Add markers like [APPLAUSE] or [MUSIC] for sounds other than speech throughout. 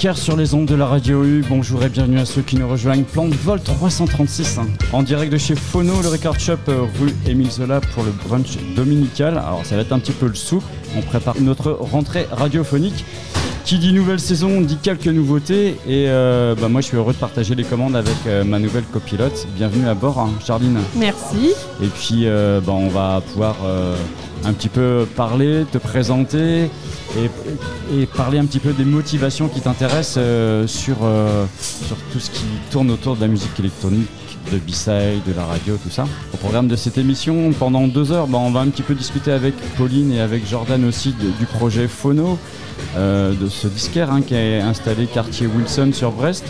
sur les ondes de la radio U. Bonjour et bienvenue à ceux qui nous rejoignent. Plan de vol 336, hein, en direct de chez Phono, le Record Shop euh, rue Émile Zola pour le brunch dominical. Alors ça va être un petit peu le soupe. On prépare notre rentrée radiophonique. Qui dit nouvelle saison dit quelques nouveautés et euh, bah, moi je suis heureux de partager les commandes avec euh, ma nouvelle copilote. Bienvenue à bord, hein, Charline. Merci. Et puis, bah, on va pouvoir un petit peu parler, te présenter et, et parler un petit peu des motivations qui t'intéressent euh, sur, euh, sur tout ce qui tourne autour de la musique électronique, de B-side, de la radio, tout ça. Au programme de cette émission, pendant deux heures, bah, on va un petit peu discuter avec Pauline et avec Jordan aussi de- du projet Phono, euh, de ce disquaire hein, qui est installé quartier Wilson sur Brest.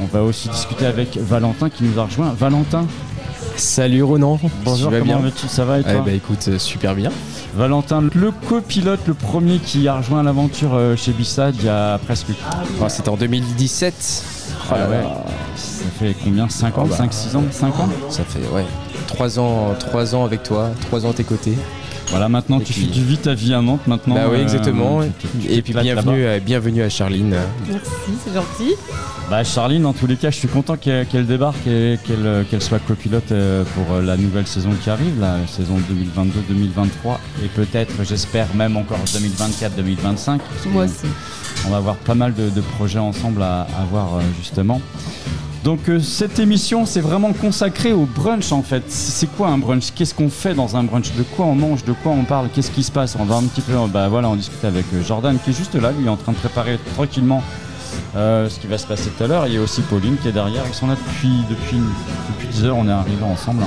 On va aussi discuter avec Valentin qui nous a rejoint. Valentin, Salut Ronan, bonjour, tu vas comment bien vas-tu? Ça va et toi? Eh bah écoute, super bien. Valentin, le copilote, le premier qui a rejoint l'aventure euh, chez Bissad il y a presque. Enfin, C'était en 2017. Ah Ah ouais. ouais. Ça fait combien? 5 ans? Oh bah. 5, 6 ans? 5 ans? Ça fait ouais, 3 ans, trois ans avec toi, 3 ans à tes côtés. Voilà, maintenant Et tu, puis- vis ta vie à Nantes maintenant. bah oui, euh, exactement. tu- tu- tu Et puis bienvenue, à, bienvenue à Charline. Merci, c'est gentil. Bah Charline, en tous les cas, je suis content qu'elle débarque et qu'elle euh, qu'elle soit copilote euh, pour la nouvelle saison qui arrive, la saison 2022-2023 et peut-être, j'espère même encore 2024-2025. Moi aussi. On va avoir pas mal de, de projets ensemble à, à voir justement. Donc euh, cette émission c'est vraiment consacré au brunch en fait. C'est quoi un brunch? Qu'est-ce qu'on fait dans un brunch? De quoi on mange? De quoi on parle? Qu'est-ce qui se passe? On va un petit peu, bah voilà, on discute avec euh, Jordan qui est juste là, lui est en train de préparer tranquillement euh, ce qui va se passer tout à l'heure. Il y a aussi Pauline qui est derrière, ils sont là depuis depuis depuis 10 heures. On est arrivés ensemble.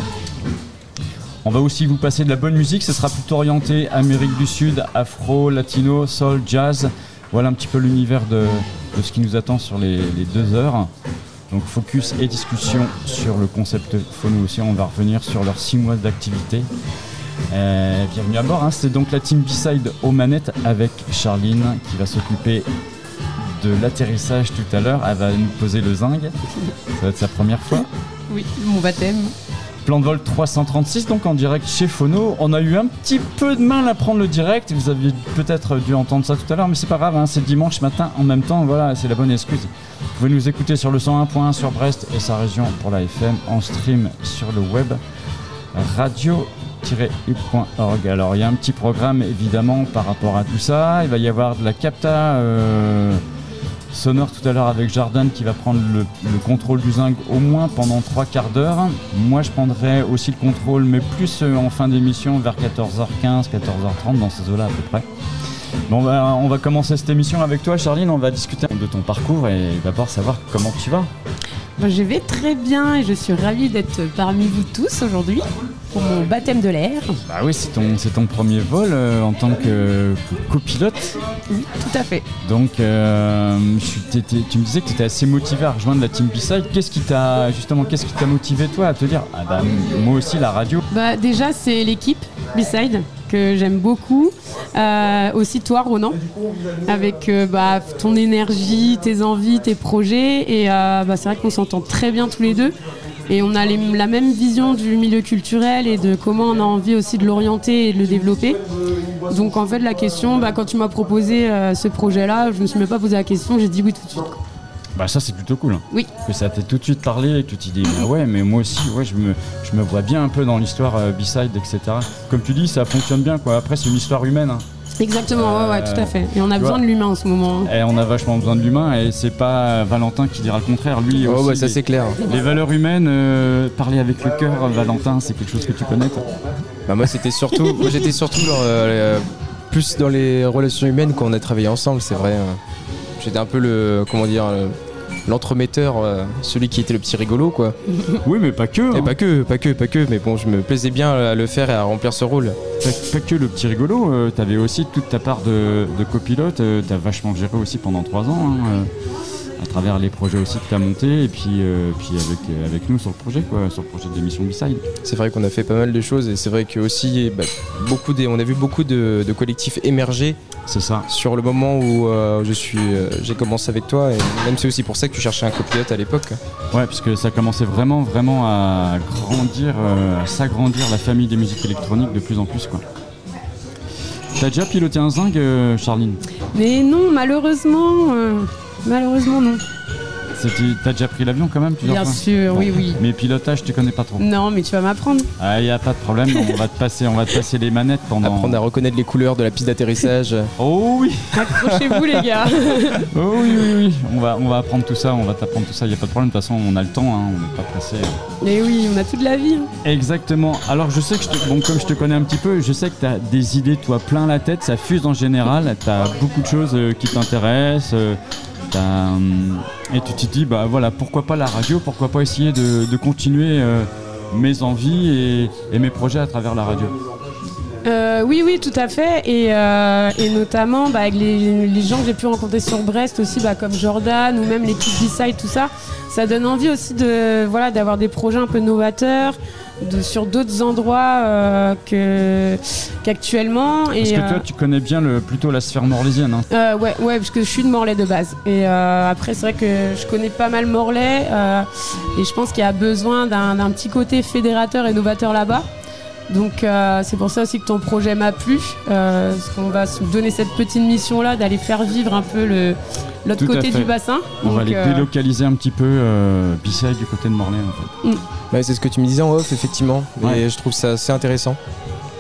On va aussi vous passer de la bonne musique, ce sera plutôt orienté Amérique du Sud, afro, latino, soul, jazz. Voilà un petit peu l'univers de, de ce qui nous attend sur les, les deux heures. Donc focus et discussion sur le concept Phono aussi. On va revenir sur leurs six mois d'activité. Euh, bienvenue à bord. hein. C'est donc la team B-Side aux manettes avec Charline qui va s'occuper de l'atterrissage tout à l'heure. Elle va nous poser le zinc. Ça va être sa première fois. Oui, mon baptême. Plan de vol 336, donc en direct chez Phono. On a eu un petit peu de mal à prendre le direct. Vous aviez peut-être dû entendre ça tout à l'heure, mais c'est pas grave, hein, c'est dimanche matin en même temps. Voilà, c'est la bonne excuse. Vous pouvez nous écouter sur le 101.1 sur Brest et sa région pour la FM, en stream sur le web radio-u.org. Alors il y a un petit programme évidemment par rapport à tout ça. Il va y avoir de la capta. euh, sonore tout à l'heure avec Jordan qui va prendre le, le contrôle du zinc au moins pendant trois quarts d'heure. Moi je prendrai aussi le contrôle mais plus euh, en fin d'émission vers 14h15, 14h30 dans ces eaux-là à peu près. Bon on va commencer cette émission avec toi Charline, on va discuter de ton parcours et d'abord savoir comment tu vas. Je vais très bien et je suis ravie d'être parmi vous tous aujourd'hui pour mon baptême de l'air. Bah oui c'est ton, c'est ton premier vol euh, en tant que, que copilote. Oui, tout à fait. Donc euh, je suis- t'étais- tu me disais que tu étais assez motivé à rejoindre la team B-Side. Qu'est-ce qui t'a justement qu'est-ce qui t'a motivé toi à te dire ah bah moi aussi la radio? Bah, déjà, c'est l'équipe Beside que j'aime beaucoup. Euh, aussi toi, Ronan, avec euh, bah, ton énergie, tes envies, tes projets. Et euh, bah, c'est vrai qu'on s'entend très bien tous les deux. Et on a les- la même vision du milieu culturel et de comment on a envie aussi de l'orienter et de le développer. Donc en fait, la question, bah, quand tu m'as proposé euh, ce projet-là, je me suis même pas posé la question, j'ai dit oui tout de suite. Bah ça c'est plutôt cool. hein. Oui. Que ça t'ait tout de suite parlé et que tu t'es dit ah ouais mais moi aussi ouais je me, je me vois bien un peu dans l'histoire euh, B-side etc. Comme tu dis ça fonctionne bien quoi. Après c'est une histoire humaine. hein. Exactement, ouais, ouais, tout à fait. Et on a besoin vois. de l'humain en ce moment. hein. Et on a vachement besoin de l'humain et c'est pas Valentin qui dira le contraire. Lui Oh aussi, bah ça c'est clair. Les valeurs humaines, euh, parler avec le cœur, Valentin, c'est quelque chose que tu connais toi Bah moi c'était surtout, moi j'étais surtout dans, euh, plus dans les relations humaines quand on a travaillé ensemble, c'est vrai. euh. J'étais un peu le, comment dire, le- l'entremetteur, euh, celui qui était le petit rigolo quoi. [LAUGHS] Oui, mais pas que. Et hein. pas que, pas que, pas que, mais bon, je me plaisais bien à le faire et à remplir ce rôle. Pas, pas que le petit rigolo, euh, t'avais aussi toute ta part de, de copilote, euh, t'as vachement géré aussi pendant trois ans, hein, à travers les projets aussi que t'as montés, et puis, euh, puis avec, euh, avec nous sur le projet, quoi, sur le projet d'émission B-Side. C'est vrai qu'on a fait pas mal de choses et c'est vrai que aussi, bah, beaucoup des, on a vu beaucoup de, de collectifs émerger C'est ça. sur le moment où euh, je suis, euh, j'ai commencé avec toi et même c'est aussi pour ça que tu cherchais un copilote à l'époque. Ouais, puisque ça commençait vraiment, vraiment à grandir, euh, à s'agrandir la famille des musiques électroniques de plus en plus, quoi. T'as déjà piloté un zinc, euh, Charline? Mais non, malheureusement, euh, malheureusement non. T'as déjà pris l'avion quand même plusieurs Bien fois sûr, Bon. oui, oui. Mais pilotage, tu connais pas trop. Non, mais tu vas m'apprendre. Ah, y a pas de problème, on va te passer, on va te passer les manettes pendant. Apprendre à reconnaître les couleurs de la piste d'atterrissage. [LAUGHS] Oh oui, Accrochez-vous les gars. [LAUGHS] oh oui, oui, oui. On va, on va apprendre tout ça, on va t'apprendre tout ça. Y a pas de problème. De toute façon, on a le temps, hein, on n'est pas pressé. Mais oui, on a toute la vie. hein. Exactement. Alors, je sais que je te- bon, comme je te connais un petit peu, je sais que t'as des idées, toi, plein la tête. Ça fuse en général. T'as beaucoup de choses euh, qui t'intéressent. euh, et tu te dis, bah voilà, pourquoi pas la radio Pourquoi pas essayer de, continuer euh, mes envies et, mes projets à travers la radio Euh, oui, oui, tout à fait. Et, euh, notamment bah, avec les, les gens que j'ai pu rencontrer sur Brest aussi, bah, comme Jordan ou même l'équipe B-Side, tout ça, ça donne envie aussi de voilà d'avoir des projets un peu novateurs de, sur d'autres endroits euh, que qu'actuellement. Et Parce que euh, toi, tu connais bien le, plutôt la sphère morlaisienne. hein. euh, ouais, ouais, parce que je suis de Morlaix de base. Et euh, après, c'est vrai que je connais pas mal Morlaix. et je pense qu'il y a besoin d'un petit côté fédérateur et novateur là-bas. Donc euh, c'est pour ça aussi que ton projet m'a plu. Euh, parce qu'on va se donner cette petite mission-là d'aller faire vivre un peu le- l'autre côté du bassin. On va les euh, délocaliser un petit peu euh, B-side du côté de Morlaix en fait. Ouais, c'est ce que tu me disais en off, effectivement. Et je trouve ça assez intéressant,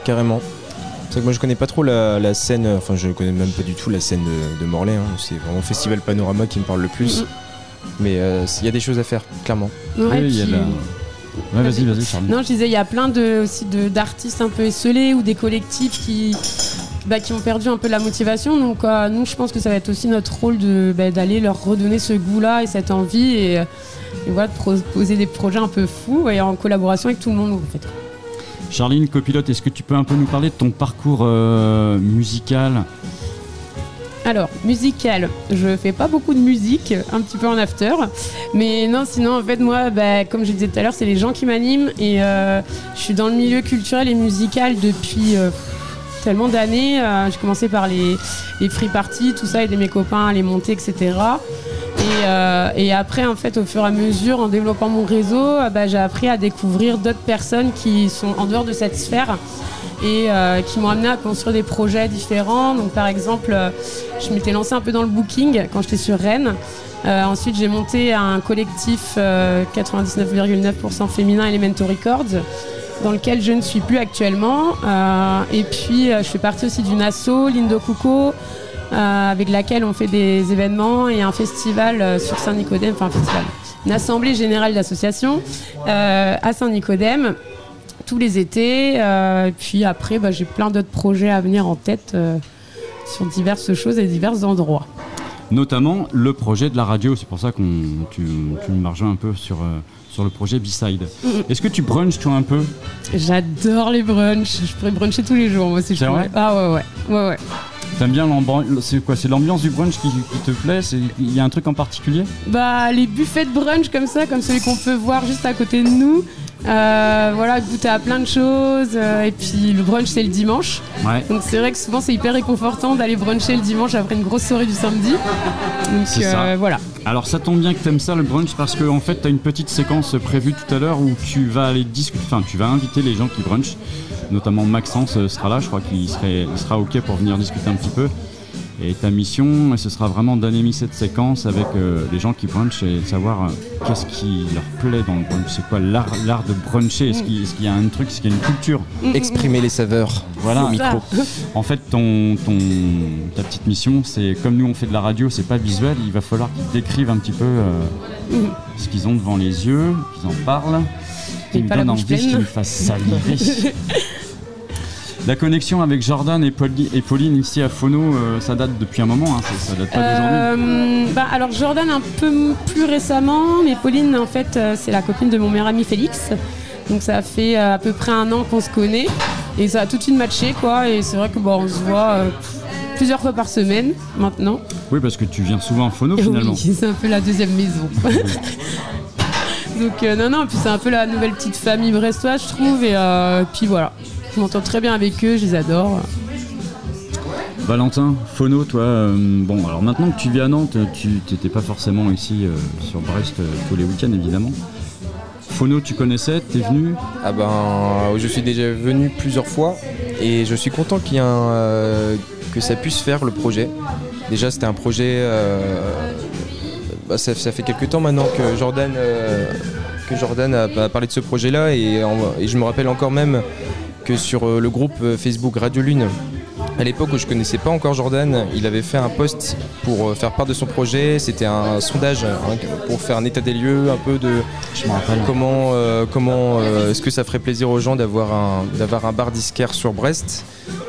carrément. C'est vrai que moi je connais pas trop la, la scène, enfin je connais même pas du tout la scène de, de Morlaix. hein. C'est vraiment Festival Panorama qui me parle le plus. Mhm. Mais euh, il y a des choses à faire, clairement. ouais, Oui, il y a la- Ouais, vas-y, vas-y, Charlie. Non, je disais, il y a plein de, aussi de- d'artistes un peu esselés ou des collectifs qui, bah, qui ont perdu un peu la motivation. Donc, euh, nous, je pense que ça va être aussi notre rôle de, bah, d'aller leur redonner ce goût-là et cette envie et, et voilà, de proposer des projets un peu fous et en collaboration avec tout le monde. En fait. Charline, copilote, est-ce que tu peux un peu nous parler de ton parcours euh, musical? Alors, musical, je fais pas beaucoup de musique, un petit peu en after. Mais non, sinon, en fait, moi, bah, comme je disais tout à l'heure, c'est les gens qui m'animent. Et euh, je suis dans le milieu culturel et musical depuis euh, tellement d'années. Euh, j'ai commencé par les, free parties, tout ça, aider mes copains les monter, etc. Et, après, en fait, au fur et à mesure, en développant mon réseau, bah, j'ai appris à découvrir d'autres personnes qui sont en dehors de cette sphère et euh, qui m'ont amené à construire des projets différents. Donc, par exemple, euh, je m'étais lancée un peu dans le booking quand j'étais sur Rennes. Euh, ensuite, j'ai monté un collectif euh, 99,9% féminin Elemento Records dans lequel je ne suis plus actuellement. Et puis, je fais partie aussi d'une asso, Lindo euh, avec laquelle on fait des événements et un festival sur Saint-Nicodème, enfin un festival, une assemblée générale d'associations à Saint-Nicodème tous les étés. euh, et puis après, bah, j'ai plein d'autres projets à venir en tête euh, sur diverses choses et divers endroits. Notamment le projet de la radio, c'est pour ça que tu, tu me rejoins un peu sur, euh, sur le projet B-Side. Est-ce que tu brunches toi un peu? J'adore les brunchs. Je pourrais bruncher tous les jours, moi, si je vrai? Ah ouais, ouais. ouais, ouais. T'aimes bien l'ambiance C'est quoi C'est l'ambiance du brunch qui, qui te plaît Il y a un truc en particulier? Bah, les buffets de brunch comme ça, comme celui qu'on peut voir juste à côté de nous. Euh, voilà, goûter à plein de choses. euh, et puis le brunch, c'est le dimanche. Ouais. Donc c'est vrai que souvent, c'est hyper réconfortant d'aller bruncher le dimanche après une grosse soirée du samedi. Donc C'est euh, ça. voilà. Alors ça tombe bien que t'aimes ça le brunch parce qu'en en fait t'as une petite séquence prévue tout à l'heure où tu vas aller discuter, enfin tu vas inviter les gens qui brunchent, notamment Maxence euh, sera là, je crois qu'il serait, il sera ok pour venir discuter un petit peu. Et ta mission, ce sera vraiment d'animer cette séquence avec euh, les gens qui brunchent et de savoir euh, qu'est-ce qui leur plaît dans le brunch. C'est quoi l'art, l'art de bruncher? Est-ce qu'il, est-ce qu'il y a un truc, est-ce qu'il y a une culture? Exprimer les saveurs. Voilà. Au micro. En fait, ton, ton, ta petite mission, c'est comme nous on fait de la radio, c'est pas visuel, il va falloir qu'ils décrivent un petit peu euh, ce qu'ils ont devant les yeux, qu'ils en parlent, me envie, me saliver. [LAUGHS] La connexion avec Jordan et, Pauli- et Pauline ici à Phono, euh, ça date depuis un moment, hein, ça, ça date pas d'aujourd'hui. Euh, bah, alors Jordan un peu plus récemment, mais Pauline en fait euh, c'est la copine de mon meilleur ami Félix. Donc ça fait à peu près un an qu'on se connaît et ça a tout de suite matché quoi. Et c'est vrai que bon, on se voit euh, plusieurs fois par semaine maintenant. Oui, parce que tu viens souvent à Phono finalement. Oui, c'est un peu la deuxième maison. [LAUGHS] Donc euh, non non, puis c'est un peu la nouvelle petite famille brestoise je trouve et euh, puis voilà. Je m'entends très bien avec eux, je les adore. Valentin, Phono, toi, euh, bon, alors maintenant que tu vis à Nantes, tu n'étais pas forcément ici euh, sur Brest euh, tous les week-ends évidemment. Phono, tu connaissais, t'es venu Ah ben, je suis déjà venu plusieurs fois et je suis content qu'il y ait un, euh, que ça puisse faire le projet. Déjà, c'était un projet. Bah, ça, ça fait quelques temps maintenant que Jordan, euh, que Jordan a, a parlé de ce projet-là et, je me rappelle encore même que sur euh, le groupe euh, Facebook Radio Lune, à l'époque où je connaissais pas encore Jordan, il avait fait un post pour faire part de son projet. C'était un sondage hein, pour faire un état des lieux, un peu de Je comment, euh, comment euh, est-ce que ça ferait plaisir aux gens d'avoir un, d'avoir un bar disquaire sur Brest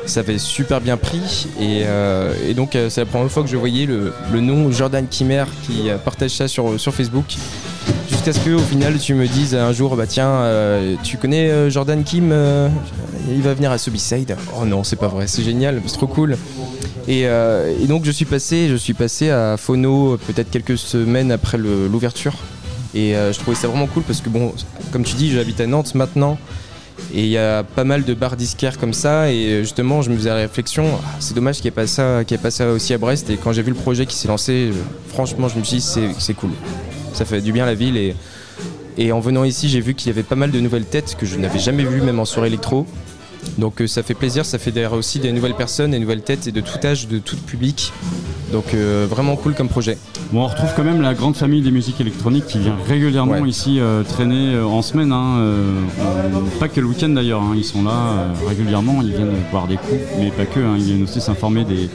Ça avait super bien pris et, euh, donc euh, c'est la première fois que je voyais le, nom Jordan Kimmer qui euh, partage ça sur, sur Facebook. Jusqu'à ce que au final tu me dises un jour bah tiens tu connais Jordan Kim il va venir à Subiside. Oh non c'est pas vrai c'est génial c'est trop cool. Et, donc je suis passé je suis passé à Phono peut-être quelques semaines après l'ouverture et je trouvais ça vraiment cool parce que bon comme tu dis j'habite à Nantes maintenant et il y a pas mal de bars disquaires comme ça. Et euh, justement je me faisais la réflexion ah, c'est dommage qu'il n'y ait pas ça y ait pas aussi à Brest. Et quand j'ai vu le projet qui s'est lancé je- franchement je me suis dit c'est cool. Ça fait du bien à la ville. Et, et en venant ici j'ai vu qu'il y avait pas mal de nouvelles têtes que je n'avais jamais vues même en soirée électro donc euh, ça fait plaisir ça fait d'ailleurs aussi des nouvelles personnes des nouvelles têtes et de tout âge de tout public donc euh, vraiment cool comme projet Bon, on retrouve quand même la grande famille des musiques électroniques qui vient régulièrement Ouais. ici euh, traîner euh, en semaine. hein, pas que le week-end d'ailleurs, hein, ils sont là régulièrement, ils viennent boire des coups, mais pas que, hein, ils viennent aussi s'informer des,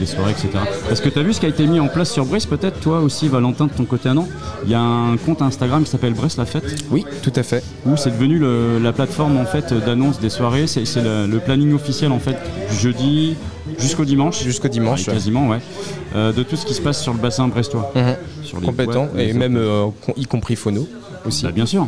des soirées, etc. Est-ce que tu as vu ce qui a été mis en place sur Brest peut-être, toi aussi Valentin de ton côté à Nantes? Il y a un compte Instagram qui s'appelle Brest la fête, oui tout à fait où c'est devenu le- la plateforme en fait d'annonce des soirées, c'est c'est le, le planning officiel en fait du jeudi jusqu'au dimanche. jusqu'au dimanche Ouais, quasiment, ouais. Euh, de tout ce qui se passe sur le bassin brestois. Sur les complètement boîtes, les et même euh, y compris Phono aussi Bah, bien sûr.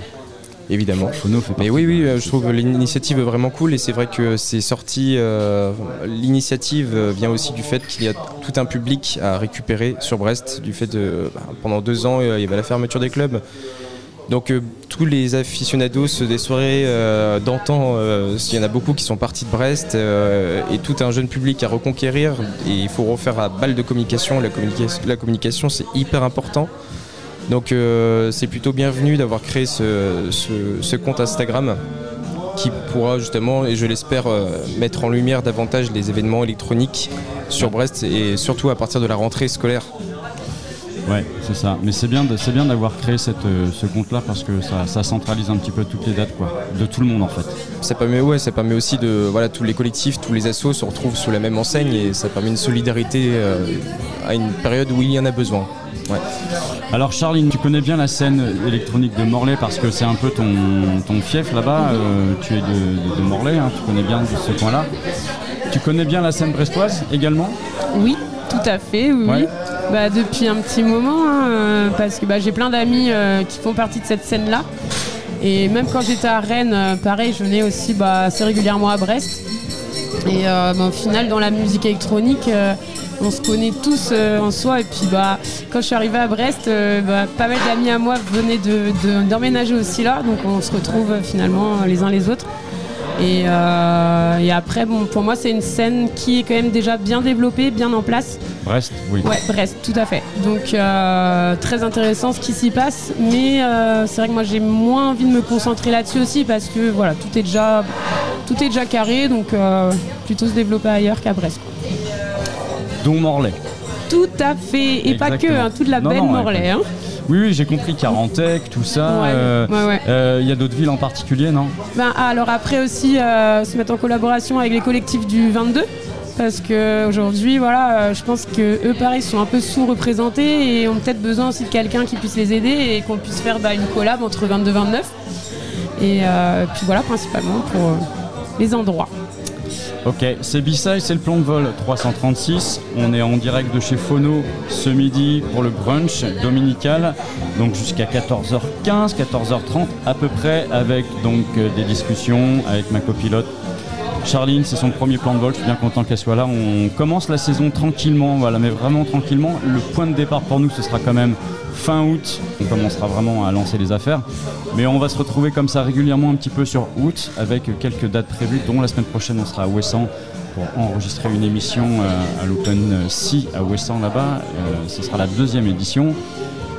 évidemment Mais oui, oui, euh, je trouve l'initiative vraiment cool et c'est vrai que c'est sorti. euh, L'initiative vient aussi du fait qu'il y a tout un public à récupérer sur Brest, du fait de bah, pendant deux ans il y avait la fermeture des clubs. Donc euh, tous les aficionados des soirées euh, d'antan, euh, il y en a beaucoup qui sont partis de Brest euh, et tout un jeune public à reconquérir et il faut refaire à balle de communication. La, communica- la communication c'est hyper important. Donc euh, c'est plutôt bienvenu d'avoir créé ce, compte Instagram qui pourra justement, et je l'espère, euh, mettre en lumière davantage les événements électroniques sur Brest et surtout à partir de la rentrée scolaire. Ouais, c'est ça. Mais c'est bien, de- c'est bien d'avoir créé cette, euh, ce compte-là parce que ça, ça centralise un petit peu toutes les dates, quoi, de tout le monde en fait. Ça permet, ouais, ça permet aussi de, voilà, tous les collectifs, tous les assos se retrouvent sous la même enseigne et ça permet une solidarité euh, à une période où il y en a besoin. Ouais. Alors Charline, tu connais bien la scène électronique de Morlaix parce que c'est un peu ton, ton fief là-bas. euh, tu es de, de- de Morlaix, hein, tu connais bien ce coin-là. Tu connais bien la scène brestoise également? Oui, tout à fait, oui. Ouais. Bah, depuis un petit moment, hein, euh, parce que bah, j'ai plein d'amis euh, qui font partie de cette scène-là. Et même quand j'étais à Rennes, euh, pareil, je venais aussi bah, assez régulièrement à Brest. Et euh, bah, au final, dans la musique électronique, euh, on se connaît tous euh, en soi. Et puis, bah, quand je suis arrivée à Brest, bah, pas mal d'amis à moi venaient de- de- d'emménager aussi là. Donc, on se retrouve finalement les uns les autres. Et, euh, et après, bon, pour moi, c'est une scène qui est quand même déjà bien développée, bien en place. Brest, oui. Ouais, Brest, tout à fait. Donc euh, très intéressant ce qui s'y passe, mais euh, c'est vrai que moi j'ai moins envie de me concentrer là-dessus aussi parce que voilà, tout est déjà, tout est déjà carré, donc plutôt se développer ailleurs qu'à Brest. dont Morlaix. Tout à fait. Et pas que, hein, toute la Non, belle non, ouais, Morlaix. hein. Oui, oui, j'ai compris, Carantec, tout ça. Euh, ouais, ouais. euh, Il y a d'autres villes en particulier, non? Ben, alors après aussi euh, se mettre en collaboration avec les collectifs du 22 parce que aujourd'hui voilà je pense que eux pareil sont un peu sous-représentés et ont peut-être besoin aussi de quelqu'un qui puisse les aider et qu'on puisse faire bah, une collab entre 22 et 29 et puis voilà principalement pour les endroits. Ok, c'est B-Side, c'est le plan de vol 336. On est en direct de chez Phono ce midi pour le brunch dominical, donc jusqu'à 14h15, 14h30 à peu près, avec donc euh, des discussions avec ma copilote. Charline, c'est son premier plan de vol, je suis bien content qu'elle soit là. On commence la saison tranquillement, voilà, mais vraiment tranquillement. Le point de départ pour nous, ce sera quand même fin août. On commencera vraiment à lancer les affaires. Mais on va se retrouver comme ça régulièrement un petit peu sur août avec quelques dates prévues, dont la semaine prochaine on sera à Ouessant pour enregistrer une émission euh, à l'Open Sea à Ouessant là-bas. Euh, ce sera la deuxième édition.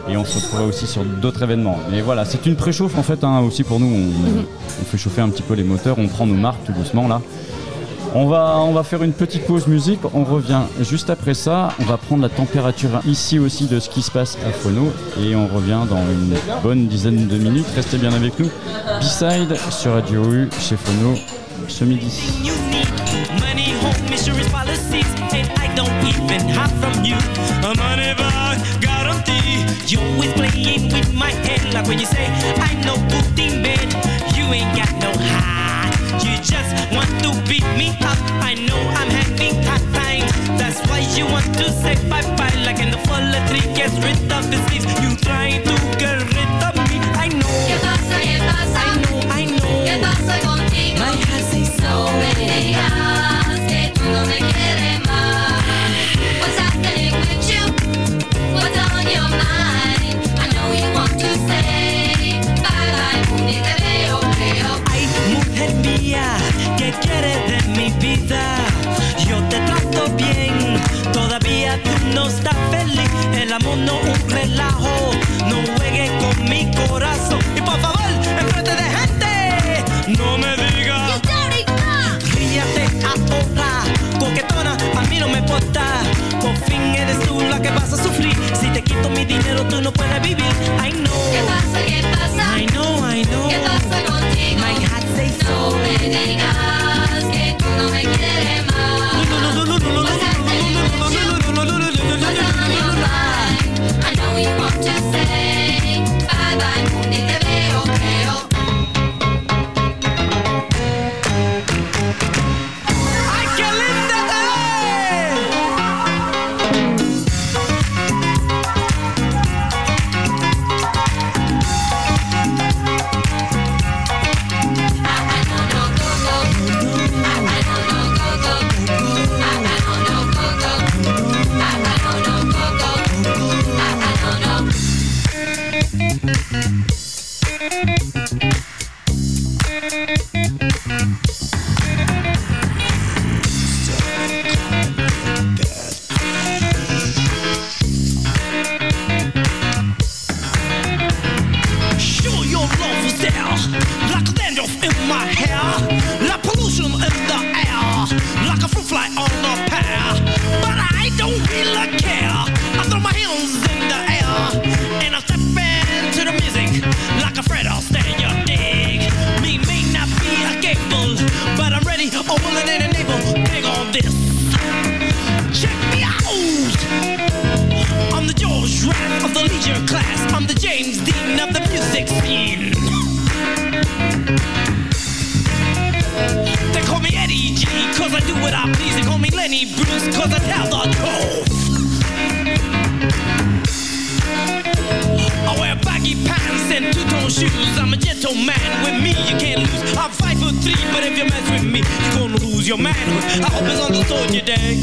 Et on se retrouvera aussi sur d'autres événements. Mais voilà, c'est une préchauffe en fait hein, aussi pour nous. On, on fait chauffer un petit peu les moteurs, on prend nos marques tout doucement là. On va, on va faire une petite pause musique, on revient juste après ça. On va prendre la température ici aussi de ce qui se passe à Phono et on revient dans une bonne dizaine de minutes. Restez bien avec nous. B-Side sur Radio U chez Phono ce midi. You need money, home insurance policies, and I don't even hide from you. A money bag guarantee. You always playing with my head, like when you say I'm no good in bed. You ain't got no heart. You just want to beat me up. I know I'm having hard time. That's why you want to say bye bye, like in the fall the tree gets rid of the leaves. You try to get rid of me. I know. ¿Qué pasa? ¿Qué pasa? I know. I know. ¿Qué pasa contigo? My heart says so. No no está feliz, el amor no un relajo Por fin eres tú la que vas a sufrir. Si te quito mi dinero, tú no puedes vivir. I know. ¿Qué pasa? ¿Qué pasa? I know, I know. ¿Qué pasa contigo? My heart says no so. me digas que tú no me quieres más. Me, you're gonna lose your manhood. I hope it's understood, you dig?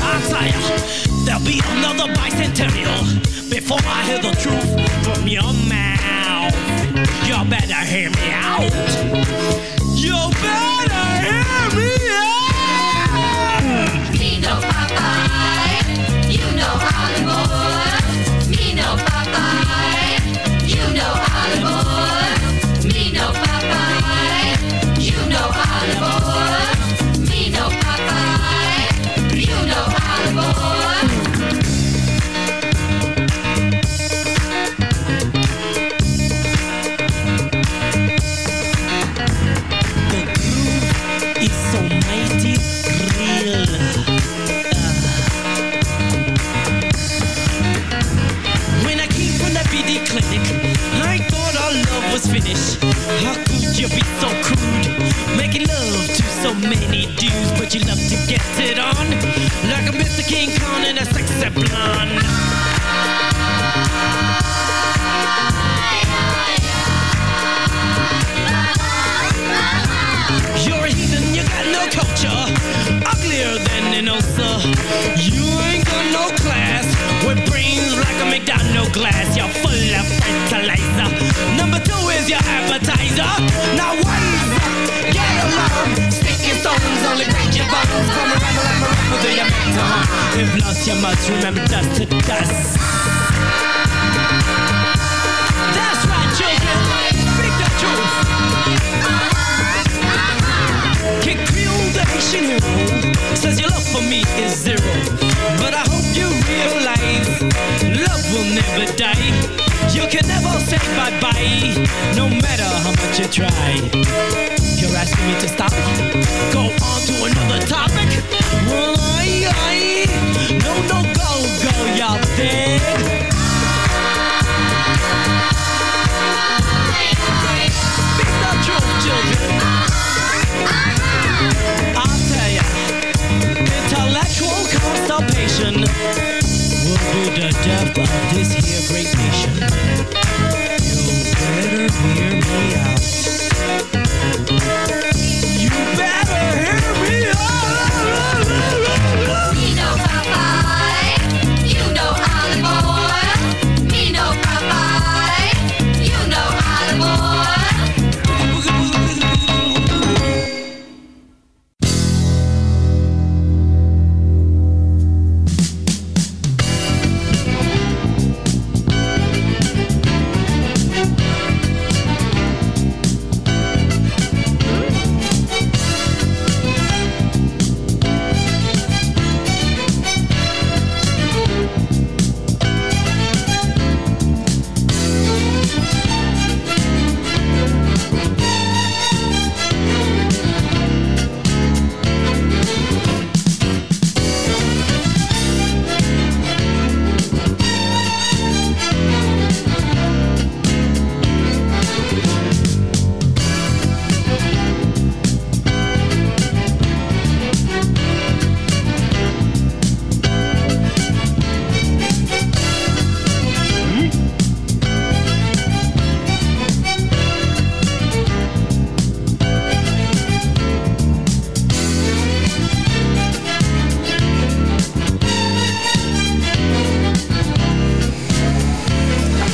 I tell ya, there'll be another bicentennial before I hear the truth from your mouth. You better hear me out. You better hear me out. Me no use, but you love to get it on. Like a Mr. King Kong and a sexy blonde. You're a heathen, you got no culture. Uglier than an ulcer. You ain't got no class. With brains like a McDonald glass. You're full of fertilizer. Number two is your appetizer. Now only break your bones. Come and ramble, ramble, ramble till you make to hum. If lost, you must remember dust to dust. That's right, children. Speak the truth. Kick the Haitian Says your love for me is zero But I hope you realize Love will never die You can never say bye-bye No matter how much you try You're asking me to stop. Go on to another topic. Well, I, I No, no, go, go, y'all dead. The truth, children. I'll tell ya, intellectual constipation. Will be the death of this here great nation. You better hear me out.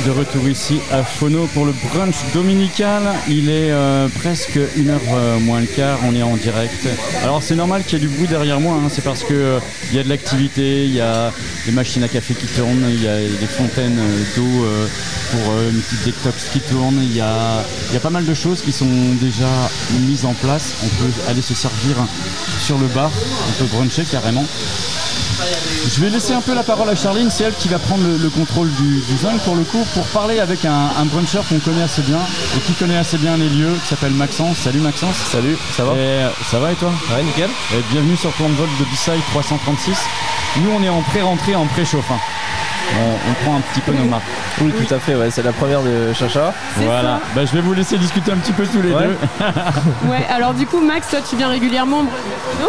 De retour ici à Phono pour le brunch dominical. Il est euh, presque une heure euh, moins le quart. On est en direct. Alors c'est normal qu'il y ait du bruit derrière moi. hein, C'est parce que euh, il y a de l'activité, il y a des machines à café qui tournent, il y a des fontaines d'eau pour une petite détox qui tourne. Il y a, y a pas mal de choses qui sont déjà mises en place. On peut aller se servir sur le bar. On peut bruncher carrément. Je vais laisser un peu la parole à Charline, c'est elle qui va prendre le, le contrôle du, du zinc pour le coup, pour parler avec un, un bruncher qu'on connaît assez bien et qui connaît assez bien les lieux, qui s'appelle Maxence. Salut Maxence. Salut, ça va? Et, euh, ça va et toi? Ouais, nickel. Et bienvenue sur plan de vol de B-Side 336. Nous on est en pré-rentrée, en pré-chauffe. hein. On, on prend un petit peu nos marques. Oui, tout à fait, ouais, c'est la première de Chacha. Voilà, bah, je vais vous laisser discuter un petit peu tous les Ouais. deux. [LAUGHS] Ouais, alors du coup, Max, toi, tu viens régulièrement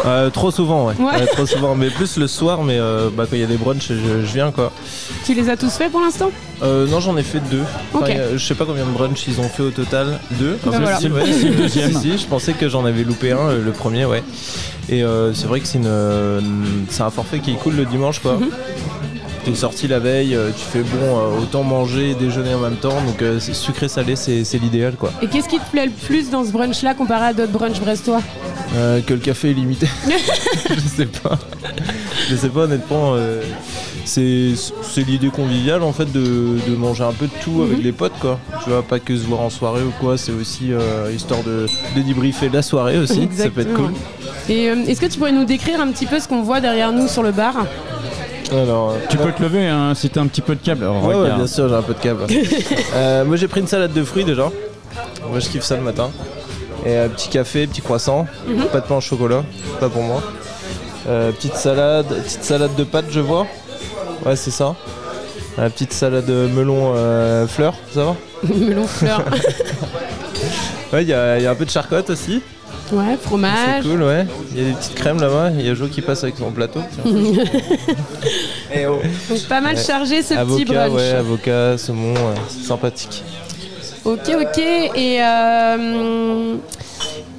Euh, trop souvent, ouais. Ouais. Ouais, trop souvent, mais plus le soir, mais euh, bah, quand il y a des brunchs, je, je viens quoi. Tu les as tous faits pour l'instant? Euh, non, j'en ai fait deux. Enfin, Ok. il y a- je sais pas combien de brunchs ils ont fait au total. Deux. Ben voilà. si, ouais, C'est le deuxième. Si, si, je pensais que j'en avais loupé un, euh, le premier, ouais. Et euh, c'est vrai que c'est une, euh, c'est un forfait qui est cool le dimanche, quoi. Mhm. T'es sorti la veille, euh, tu fais bon, euh, autant manger et déjeuner en même temps, donc euh, sucré-salé, c'est l'idéal, quoi. Et qu'est-ce qui te plaît le plus dans ce brunch-là comparé à d'autres brunchs brestois? Euh, que le café est limité. [LAUGHS] [LAUGHS] je sais pas. Je sais pas honnêtement. euh, c'est l'idée conviviale en fait de, de manger un peu de tout avec les potes quoi. Tu vois, pas que se voir en soirée ou quoi, c'est aussi euh, histoire de, de débriefer la soirée aussi. Ça peut être cool. Et est-ce que tu pourrais nous décrire un petit peu ce qu'on voit derrière nous sur le bar? Alors, euh, Tu peux te lever hein, si t'as un petit peu de câble. Alors, Ouais, ouais, bien sûr, j'ai un peu de câble. [LAUGHS] Euh, moi, j'ai pris une salade de fruits déjà. Moi, je kiffe ça le matin. Et un petit café, petit croissant. Pas de pain au chocolat, pas pour moi. Euh, petite salade, petite salade de pâtes, je vois. Ouais, c'est ça. Euh, petite salade melon euh, fleur, ça va? [LAUGHS] Melon fleur. [LAUGHS] Ouais, il y, a il y a un peu de charcotte aussi. Ouais, fromage. C'est cool, ouais. Il y a des petites crèmes là-bas. Il y a Jo qui passe avec son plateau. [LAUGHS] Eh oh. Donc pas mal Ouais. chargé ce petit brunch. ouais, avocat, saumon, euh, sympathique. Ok, ok. Et, euh,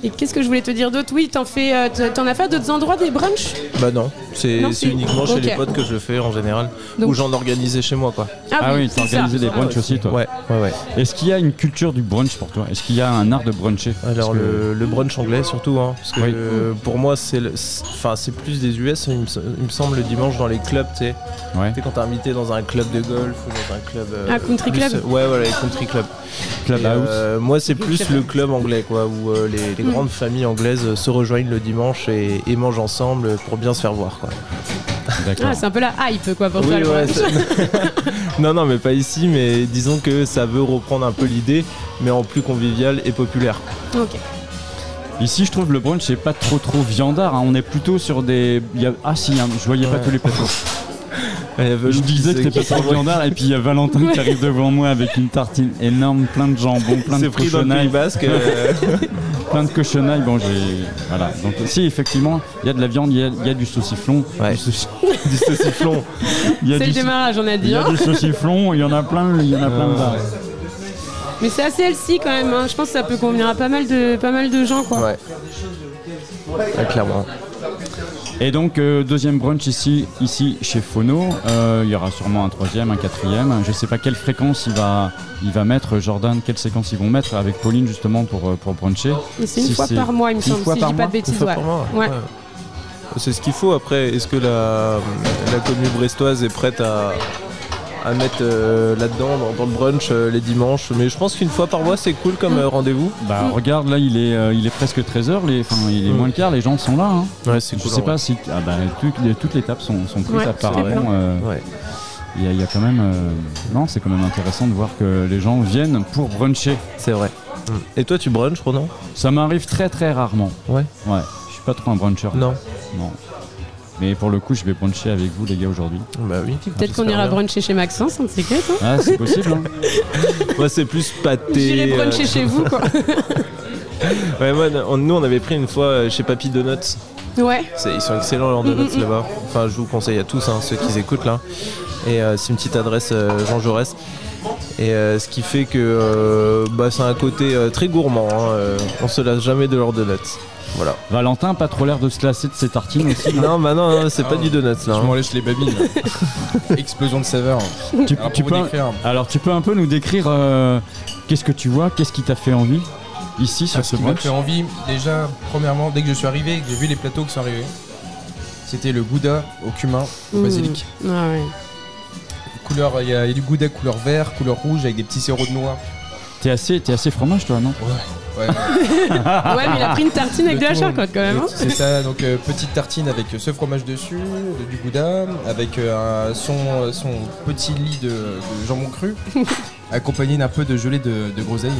et qu'est-ce que je voulais te dire d'autre Oui, t'en fais, euh, t'en as fait à d'autres endroits des brunchs? Bah non, c'est uniquement chez les potes que je fais en général. Ou j'en organisais chez moi, quoi. Ah oui, c'est t'as organisé ça. des brunchs aussi, toi. Ouais, ouais, ouais. Est-ce qu'il y a une culture du brunch pour toi? Est-ce qu'il y a un art de bruncher? Alors que- le, le brunch anglais surtout, hein, parce que Oui. euh, pour moi c'est enfin c'est plus des US, il me, se- il me semble le dimanche dans les clubs, tu sais, Ouais. Tu sais, quand t'es invité dans un club de golf ou dans un club. euh, Ah, country plus- club Ouais, voilà, les country club. Clubhouse. Et, euh, moi, c'est plus le club anglais, quoi, où euh, les, les Mm. Grandes familles anglaises se rejoignent le dimanche et, et mangent ensemble pour bien se faire voir, quoi. D'accord. Ah, c'est un peu la hype quoi pour toi. Oui, ouais, ça- [LAUGHS] non, non, mais pas ici, mais disons que ça veut reprendre un peu l'idée, mais en plus convivial et populaire. Ok. Ici, je trouve le brunch c'est pas trop trop viandard. hein. On est plutôt sur des. il y a- Ah si, hein, je voyais pas tous les plateaux. [LAUGHS] Veloux Je disais que c'était pas trop viandard et puis il y a Valentin qui arrive devant moi avec une tartine énorme, plein de jambon, [LAUGHS] plein de C'est pris dans le Pays cochonailles, Basque. euh, plein de cochonailles. Bon, j'ai voilà. Donc si effectivement, il y a de la viande, il y a, il y a du sauciflon, Ouais. du [LAUGHS] du sauciflon. il y a C'est du le démarrage, on a il dit. y a hein. du sauciflon, il y en a plein, il y en a plein de bars. Mais c'est assez healthy quand même. hein. Je pense que ça peut convenir à pas mal de, pas mal de gens quoi. Ouais. Ouais, clairement. Et donc euh, deuxième brunch ici, ici chez Phono. Euh, il y aura sûrement un troisième, un quatrième. Je sais pas quelle fréquence il va, il va mettre Jordan, quelle séquence ils vont mettre avec Pauline justement pour, euh, pour bruncher. C'est une Si fois par mois, il me une semble, fois si je par dis pas de bêtises. Une fois ouais. par mois, Ouais. ouais. C'est ce qu'il faut. Après, est-ce que la, la commune brestoise est prête à, à mettre euh, là-dedans, dans, dans le brunch, euh, les dimanches Mais je pense qu'une fois par mois, c'est cool comme euh, rendez-vous. Bah regarde là, il est, euh, il est presque 13h, les, enfin il est Mm. moins le quart, les gens sont là. hein. Ouais, c'est Je cool. sais pas si ah bah, toutes, les, toutes les tables sont, sont prises Ouais, apparemment. Il y, a- il y a quand même, euh, non, c'est quand même intéressant de voir que les gens viennent pour bruncher. C'est vrai. Et toi, tu brunch, Ronan? Ça m'arrive très très rarement. Ouais. Ouais, je suis pas trop un bruncher. Non. Non. Mais pour le coup, je vais bruncher avec vous les gars aujourd'hui. Bah oui. Peut-être qu'on j'espère ira bien. bruncher chez Maxence, on ne sait toi. Ah, c'est possible. hein. [LAUGHS] Moi, c'est plus pâté. J'irai euh, bruncher chez vous quoi. [LAUGHS] Ouais, moi, on- nous, on avait pris une fois euh, chez Papy Donuts. Ouais. Ils sont excellents leurs donuts là-bas. Enfin, je vous conseille à tous, hein, ceux qui écoutent là. Et euh, c'est une petite adresse euh, Jean Jaurès. Et euh, ce qui fait que euh, bah, c'est un côté euh, très gourmand. hein, euh, on se lasse jamais de leurs donuts. Voilà. Valentin, pas trop l'air de se lasser de ses tartines aussi. [LAUGHS] Non, bah non, non, c'est pas Ah, du donuts là. Je hein. m'en lèche les babines. [LAUGHS] Explosion de saveur. tu, Alors, tu peux, décrire, alors tu peux un peu nous décrire euh, qu'est-ce que tu vois, qu'est-ce qui t'a fait envie ici sur Ah, ce ce qui m'a fait envie, déjà, premièrement, dès que je suis arrivé et que j'ai vu les plateaux qui sont arrivés, c'était le gouda au cumin, au Mmh. basilic. Ah ouais. Couleur, il y, a il y a du gouda couleur vert, couleur rouge avec des petits sirop de noix. T'es assez, t'es assez fromage toi, non? Ouais, [LAUGHS] Ouais, mais il a pris une tartine avec de la tout, quand même. hein. C'est ça, donc euh, petite tartine avec ce fromage dessus, de- du gouda, avec euh, son, son petit lit de, de jambon cru, [LAUGHS] accompagné d'un peu de gelée de, de groseille.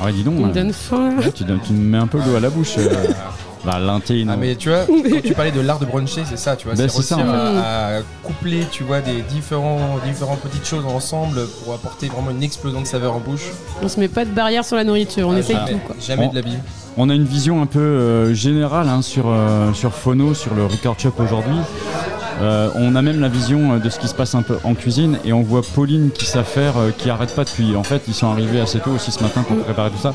Ah ouais, dis donc. Il me euh, donne faim. ouais, tu, donnes- tu me mets un peu l'eau à la bouche. [LAUGHS] euh. bah. Ah mais tu vois, [LAUGHS] quand tu parlais de l'art de bruncher, c'est ça, tu vois, Ben, c'est ça, à, à coupler, tu vois, des différents, différentes petites choses ensemble pour apporter vraiment une explosion de saveur en bouche. On se met pas de barrière sur la nourriture, on Ah, essaye jamais, tout quoi. Jamais de la vie. On a une vision un peu euh, générale hein, sur, euh, sur Phono, sur le Record Shop aujourd'hui. Euh, on a même la vision euh, de ce qui se passe un peu en cuisine et on voit Pauline qui s'affaire, euh, qui arrête pas depuis. En fait, ils sont arrivés assez tôt aussi ce matin pour préparer tout ça.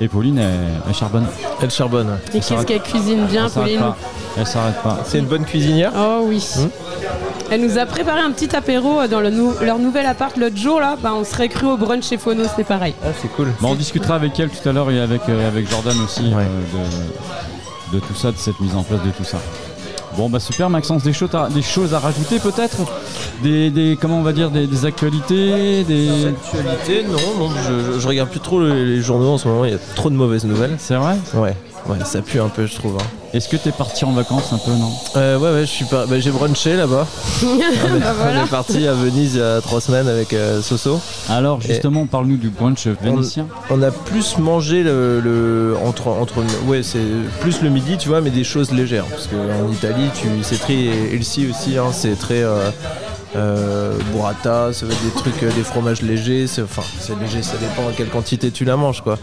Et Pauline, elle, elle charbonne. Elle charbonne. Et qu'est-ce qu'elle cuisine bien, Elle s'arrête Pauline pas. Elle s'arrête pas. C'est une bonne cuisinière? Oh oui. Hmm? Elle nous a préparé un petit apéro dans le nou- leur nouvel appart l'autre jour là. Bah, on serait cru au brunch chez Phono, c'est pareil. Ah, c'est cool. Bon, on discutera avec elle tout à l'heure et avec, euh, avec Jordan aussi Ouais. euh, de, de tout ça, de cette mise en place de tout ça. Bon bah super Maxence, des choses à, des choses à rajouter peut-être des, des comment on va dire des, des actualités, des Actualité, non, non, je, je- je regarde plus trop les, les journaux en ce moment, il y a trop de mauvaises nouvelles. c'est vrai? Ouais, ouais, ça pue un peu, je trouve. hein. Est-ce que t'es parti en vacances un peu non Euh, ouais, ouais, je suis pas. bah, j'ai brunché là-bas. [LAUGHS] bah voilà. On est parti à Venise il y a trois semaines avec euh, Soso. Alors justement parle-nous du brunch vénitien. On a plus mangé le, le- entre entre ouais c'est plus le midi tu vois mais des choses légères parce qu'en Italie tu c'est très ici aussi hein, c'est très euh, Euh, burrata, ça va être des trucs, euh, des fromages légers. c'est- Enfin, c'est léger, ça dépend à quelle quantité tu la manges, quoi.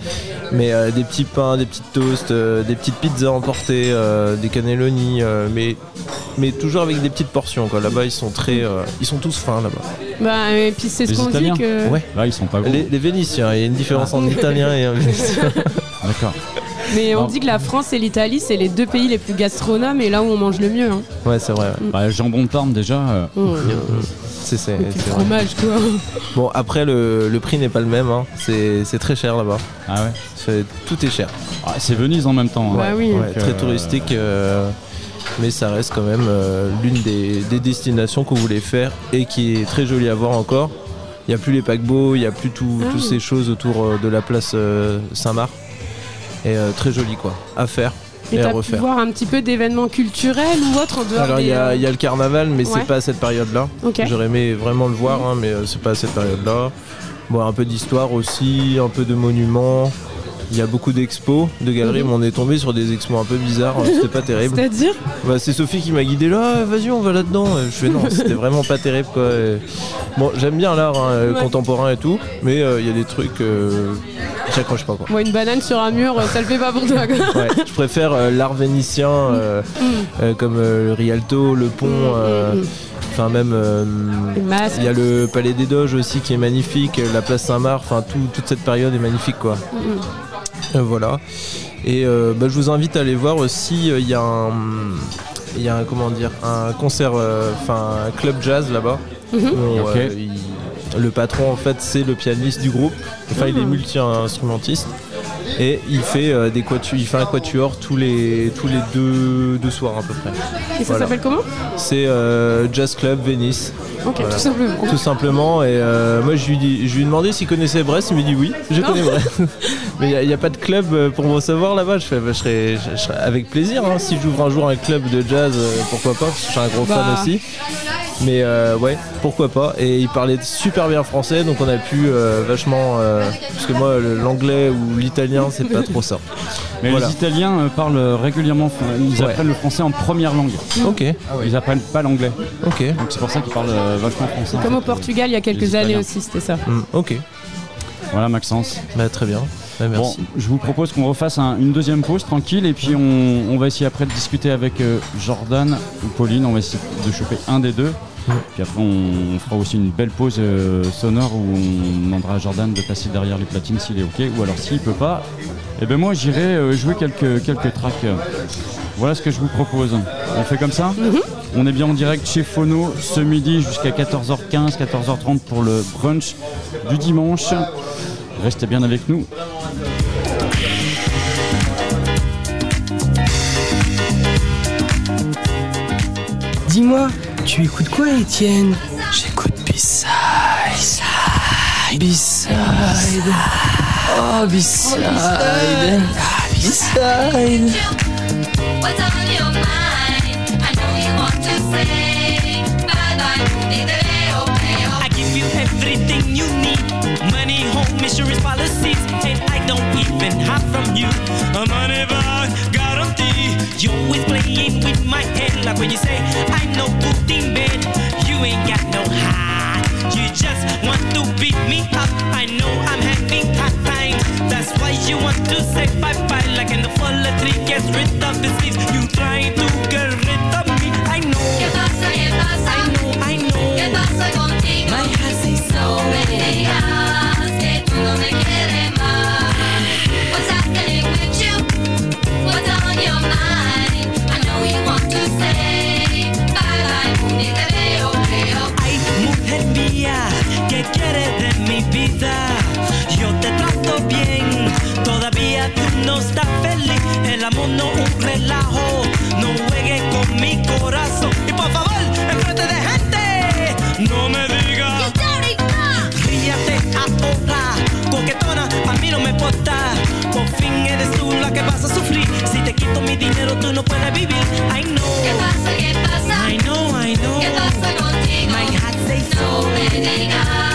Mais euh, des petits pains, des petites toasts, euh, des petites pizzas emportées, euh, des cannelloni, euh, mais, mais toujours avec des petites portions, quoi. Là-bas, ils sont très, euh, ils sont tous fins là-bas. Bah, et puis c'est ce Les qu'on dit Italiens que. Ouais. Là, ils sont pas gros. Les, les Vénitiens, il y a une différence Ah. entre italien et un Vénitien. D'accord. Mais on Non. dit que la France et l'Italie, c'est les deux pays les plus gastronomes et là où on mange le mieux. Hein. Ouais, c'est vrai. ouais. Bah, le jambon de Parme, déjà. euh, Oh, C'est, c'est, c'est fromage, quoi. Bon, après, le, le prix n'est pas le même. hein. C'est, c'est très cher là-bas. Ah ouais. Tout est cher. Ah, c'est Venise en même temps. hein. Bah oui. Ouais, très euh, touristique, euh, mais ça reste quand même euh, l'une des, des destinations qu'on voulait faire et qui est très jolie à voir encore. Il n'y a plus les paquebots, il n'y a plus tout- Ah. toutes ces choses autour de la place euh, Saint-Marc. Et euh, très joli quoi, à faire Et et, à refaire. voir un petit peu d'événements culturels ou autres en dehors Alors il des, y, a- euh, il y a le carnaval, mais ouais. c'est pas à cette période-là. J'aurais aimé vraiment le voir, hein, mais euh, c'est pas à cette période-là. Bon, un peu d'histoire aussi, un peu de monuments. Il y a beaucoup d'expos, de galeries, Mhm. mais on est tombé sur des expos un peu bizarres, hein, c'était pas [LAUGHS] terrible. C'est-à-dire Bah, c'est Sophie qui m'a guidé là, Ah, vas-y on va là-dedans. Euh, Je fais non, c'était vraiment pas terrible quoi. Et Bon, j'aime bien l'art hein, euh, Ouais. contemporain et tout, mais euh, il y a des trucs, euh, j'accroche pas quoi. Moi, une banane sur un mur, ça le fait pas pour toi. quoi. Ouais, je préfère euh, l'art vénitien euh, euh, comme euh, le Rialto, le pont, euh, Mm, mm, enfin même euh, il y a le palais des Doges aussi qui est magnifique, la place Saint-Marc, enfin tout- toute cette période est magnifique quoi. Mm, mm. Euh, voilà. Et euh, bah, je vous invite à aller voir aussi. euh, Il y a un, il y a un comment dire, un concert, euh, enfin un club jazz là-bas. Mhm. Euh, il- le patron en fait c'est le pianiste du groupe. Enfin il est Mhm. multi-instrumentiste. Et il fait euh, des quatu- il fait un quatuor tous les tous les deux, deux soirs à peu près. Et ça Voilà. s'appelle comment C'est euh, Jazz Club Venice. Ok, Voilà. tout simplement. Tout simplement, et euh, moi je lui, dis- je lui ai demandé s'il connaissait Brest, il m'a dit oui, je connais Brest. [LAUGHS] Mais il n'y a, pas de club pour me recevoir là-bas, je fais bah, je serais, je serais avec plaisir. hein. Si j'ouvre un jour un club de jazz, pourquoi pas, parce que je suis un gros fan Bah. aussi. Mais euh, ouais, pourquoi pas. Et il parlait super bien français, donc on a pu vachement. parce que moi, l'anglais ou l'italien, c'est pas trop ça. Mais Voilà. les Italiens euh, parlent régulièrement, ils Ouais. apprennent le français en première langue. Ok, Ils apprennent pas l'anglais. ok, Donc c'est pour ça qu'ils parlent euh, vachement français. en Comme au. Portugal il y a quelques Les années Italiens. aussi, c'était ça. Hmm, ok. Voilà Maxence. Bah, très bien. Bah, Bon, merci. je vous propose qu'on refasse un- une deuxième pause tranquille et puis on, on va essayer après de discuter avec euh, Jordan ou Pauline. On va essayer de choper un des deux. Puis après on, on fera aussi une belle pause euh, sonore où on demandera à Jordan de passer derrière les platines s'il est ok ou alors s'il peut pas. Et ben moi j'irai euh, jouer quelques, quelques tracks. Voilà ce que je vous propose. On fait comme ça On est bien en direct chez Phono ce midi jusqu'à 14h15, 14h30 pour le brunch du dimanche. Restez bien avec nous. Dis-moi, Tu écoutes quoi, Étienne? J'écoute B-Side. Oh, B-Side. Oh, B-Side. Ah, B-Side. I give you everything you need. Money, home, insurance policies. And I don't even hide from you. A money bag. You always playing with my head, like when you say I'm no good in bed. You ain't got no heart. You just want to beat me up. I know I'm having hard time. That's why you want to say bye bye, like in the fall the tree gets rid of the seeds. You try to get rid of me. I know. ¿Qué pasa, qué pasa? I know, I know. ¿Qué pasa contigo? My heart says me so. No estás feliz. El amor no un relajo, no juegues con mi corazón. Y por favor, enfrente de gente, no me digas. Ríate ahora, coquetona, a mí no me importa. Por fin eres tú la que vas a sufrir. Si te quito mi dinero, tú no puedes vivir. I know, ¿Qué pasa, qué pasa? I know, I know. ¿Qué pasa contigo? My heart says No so. me digas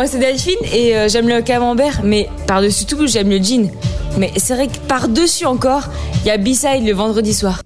Moi, c'est Delphine et euh, j'aime le camembert, mais par-dessus tout, j'aime le jean. Mais c'est vrai que par-dessus encore, il y a B-Side le vendredi soir.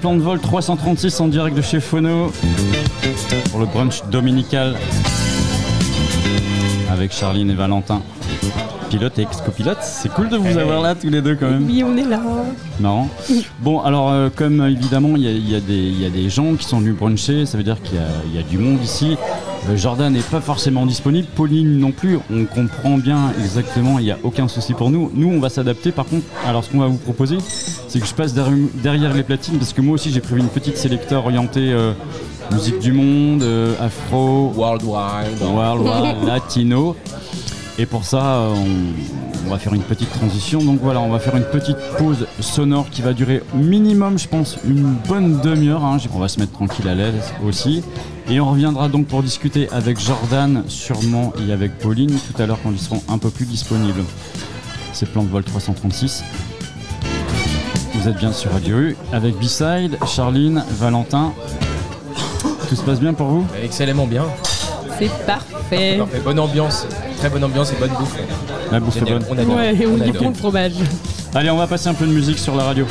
Plan de Vol 336 en direct de chez Phono pour le brunch dominical avec Charline et Valentin. Pilote et ex-copilote, c'est cool de vous avoir là tous les deux quand même. Oui, on est là. Marrant. Bon, alors, euh, comme euh, évidemment, il y a, y des- il y a des gens qui sont venus bruncher, ça veut dire qu'il y, a- il y a du monde ici. Euh, Jordan n'est pas forcément disponible, Pauline non plus. On comprend bien exactement, il n'y a aucun souci pour nous. Nous, on va s'adapter. Par contre, alors, ce qu'on va vous proposer, c'est que je passe derrière, les platines parce que moi aussi, j'ai prévu une petite sélecteur orientée euh, musique du monde, euh, afro, Worldwide. worldwide, [LAUGHS] latino. Et pour ça, euh, on, on va faire une petite transition. Donc voilà, on va faire une petite pause sonore qui va durer minimum, je pense, une bonne demi-heure. hein. On va se mettre tranquille à l'aise aussi. Et on reviendra donc pour discuter avec Jordan, sûrement, et avec Pauline tout à l'heure quand ils seront un peu plus disponibles. C'est Plan de Vol 336. Vous êtes bien sur Radio U avec B-Side, Charline, Valentin. Tout se passe bien pour vous? Excellemment bien. C'est parfait. Parfait. Bonne ambiance. Très bonne ambiance et bonne bouffe. La bouffe est bonne. On adore. Ouais, on On adore. bon le fromage. Allez, on va passer un peu de musique sur la radio.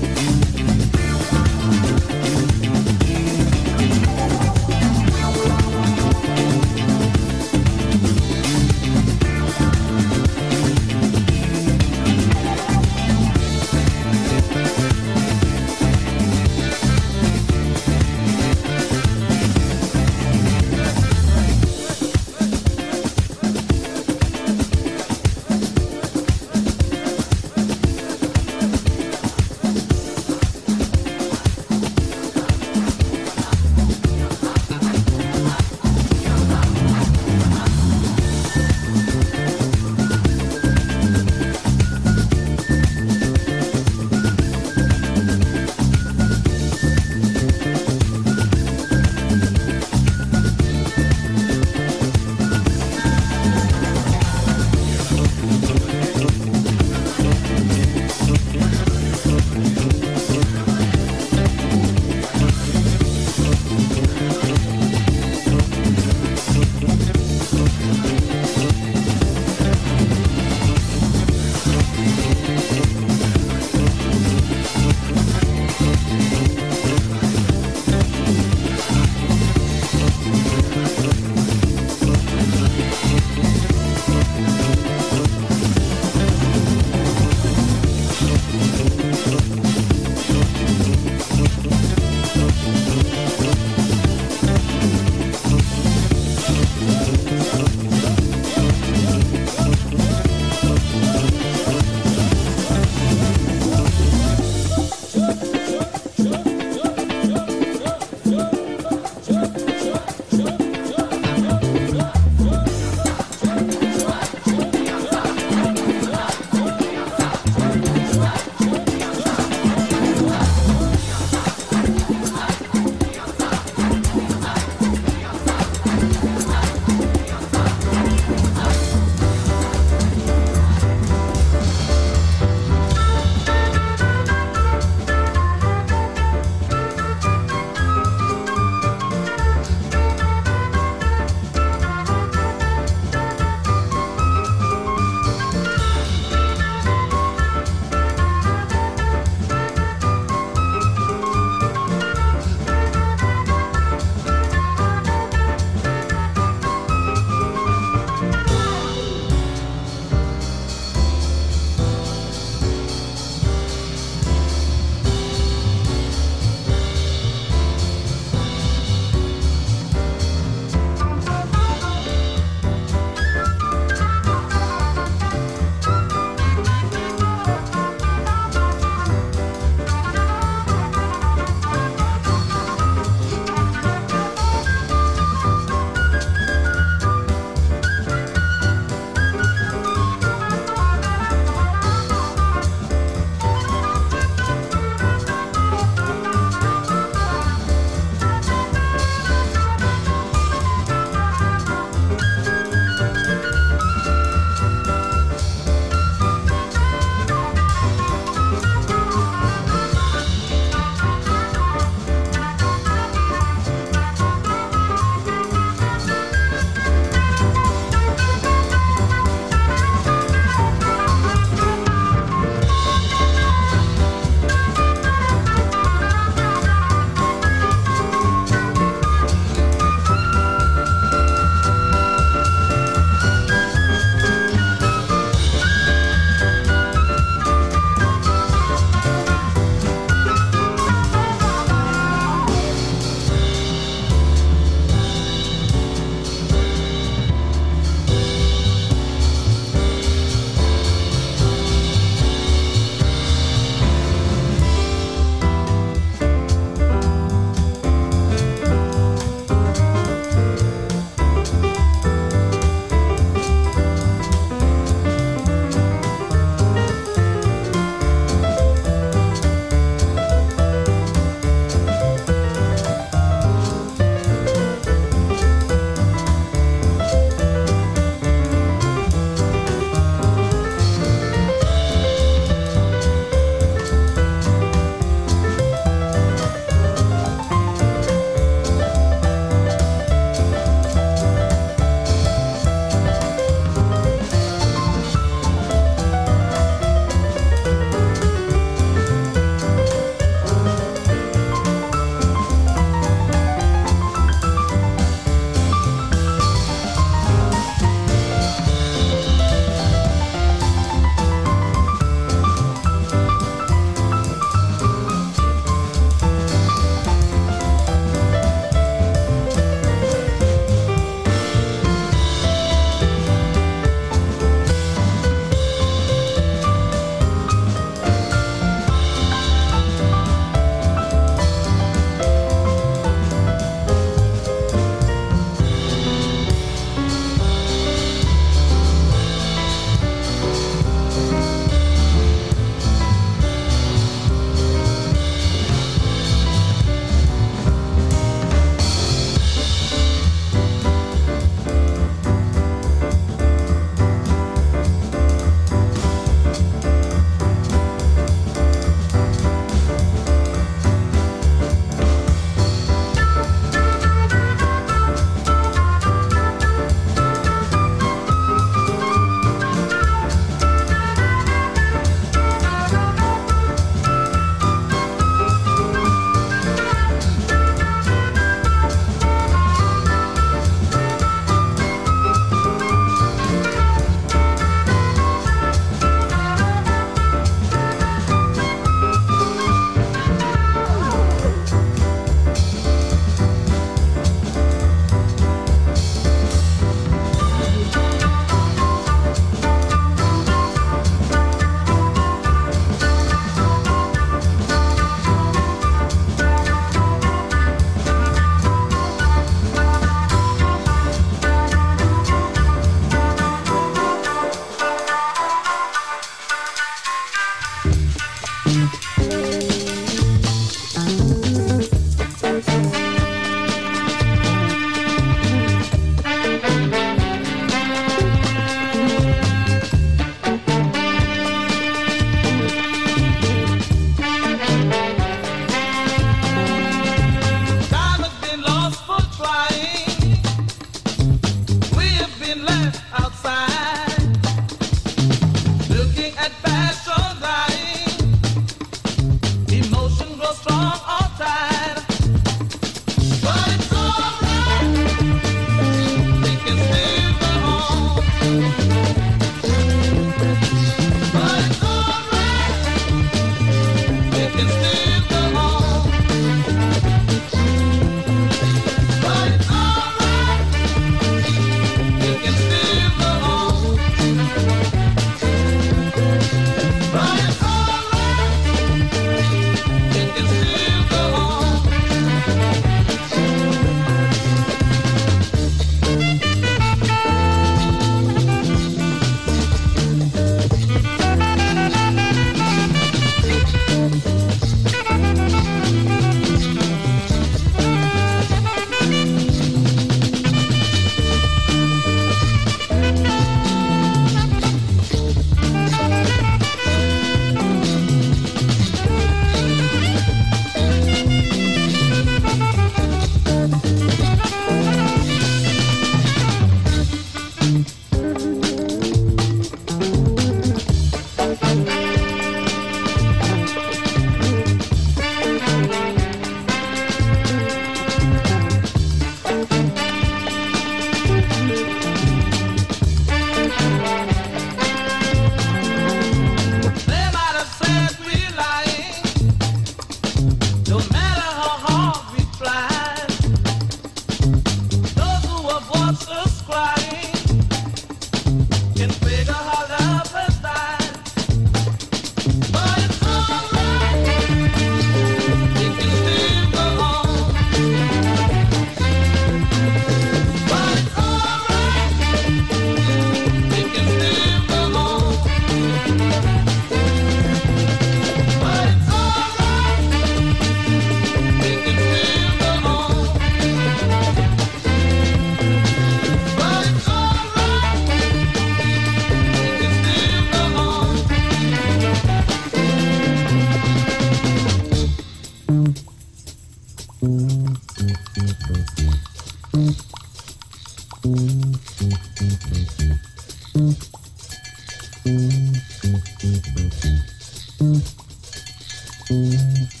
Thank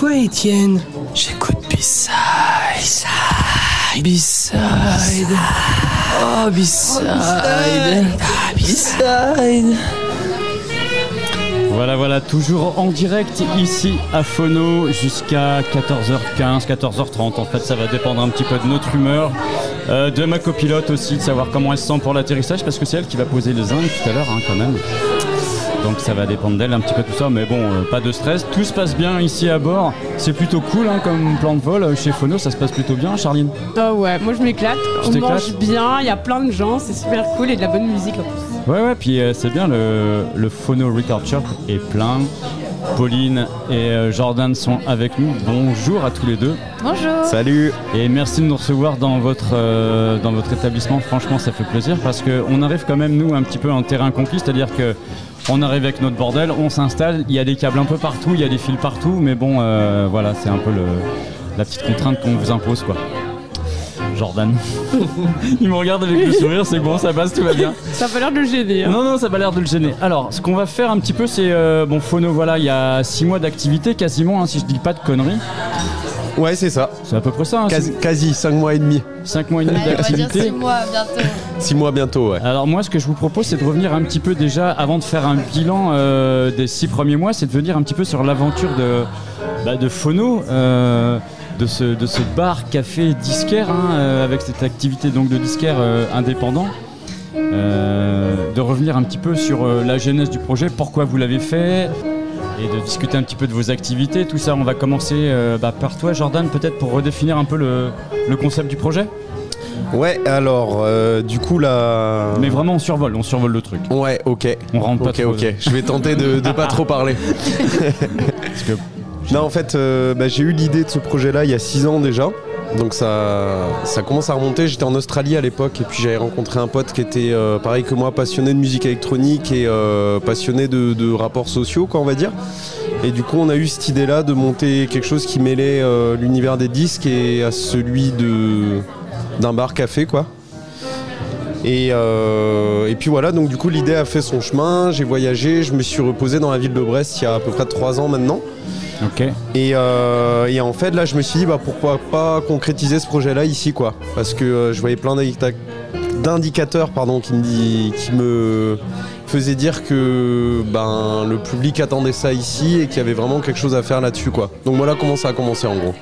quoi, Étienne J'écoute B-Side. Oh, B-Side. Voilà, voilà, toujours en direct ici à Phono jusqu'à 14h15, 14h30. En fait, ça va dépendre un petit peu de notre humeur, euh, de ma copilote aussi, de savoir comment elle se sent pour l'atterrissage, parce que c'est elle qui va poser le zinc tout à l'heure, hein, quand même. Donc ça va dépendre d'elle un petit peu tout ça, mais bon, euh, pas de stress. Tout se passe bien ici à bord. C'est plutôt cool hein, comme plan de vol. Chez Phono, ça se passe plutôt bien, Charline. Ah ouais, moi je m'éclate. On mange bien, il y a plein de gens, c'est super cool et de la bonne musique en plus. Ouais, ouais, puis euh, c'est bien, le, le Phono Record Shop est plein. Pauline et euh, Jordan sont avec nous. Bonjour à tous les deux. Bonjour. Salut. Et merci de nous recevoir dans votre, euh, dans votre établissement. Franchement, ça fait plaisir parce qu'on arrive quand même, nous, un petit peu en terrain conquis. C'est-à-dire que on arrive avec notre bordel, on s'installe, il y a des câbles un peu partout, il y a des fils partout, mais bon, euh, voilà, c'est un peu le, la petite contrainte qu'on vous impose, quoi. Jordan. [LAUGHS] il me regarde avec le sourire, c'est bon, ça passe, tout va bien. Ça a pas l'air de le gêner. hein. Non, non, ça n'a pas l'air de le gêner. Alors, ce qu'on va faire un petit peu, c'est. euh, bon, Phono, voilà, il y a 6 mois d'activité quasiment, hein, si je dis pas de conneries. Ouais, c'est ça. C'est à peu près ça. Hein, Quasi, 5 mois et demi. 5 mois et demi Allez, on va dire d'activité. 6 mois bientôt. 6 mois bientôt. Alors moi, ce que je vous propose, c'est de revenir un petit peu déjà, avant de faire un bilan euh, des six premiers mois, c'est de venir un petit peu sur l'aventure de, bah, de euh, ce, bar, café, disquaire, hein, euh, avec cette activité donc de disquaire indépendant. De revenir un petit peu sur la genèse du projet, pourquoi vous l'avez fait, et de discuter un petit peu de vos activités, tout ça. On va commencer bah, par toi, Jordan, peut-être pour redéfinir un peu le concept du projet. Ouais, alors, euh, du coup, là. Mais vraiment, on survole, on survole le truc. Ouais, ok. On rentre pas Ok, trop- ok. Je vais tenter de, de pas trop parler. [LAUGHS] Non, en fait, euh, bah, j'ai eu l'idée de ce projet-là il y a 6 ans déjà. Donc ça, ça commence à remonter. J'étais en Australie à l'époque et puis j'avais rencontré un pote qui était euh, pareil que moi, passionné de musique électronique et euh, passionné de, de rapports sociaux, quoi, on va dire. Et du coup, on a eu cette idée-là de monter quelque chose qui mêlait euh, l'univers des disques et à celui de d'un bar café, quoi. Et, euh, et puis voilà, donc du coup l'idée a fait son chemin, j'ai voyagé, je me suis reposé dans la ville de Brest il y a à peu près 3 ans maintenant. Ok. Et, euh, et en fait là je me suis dit bah, pourquoi pas concrétiser ce projet là ici quoi. Parce que euh, je voyais plein d'indica- d'indicateurs pardon, qui, me dit- qui me faisaient dire que ben, le public attendait ça ici et qu'il y avait vraiment quelque chose à faire là-dessus quoi. Donc voilà comment ça a commencé en gros.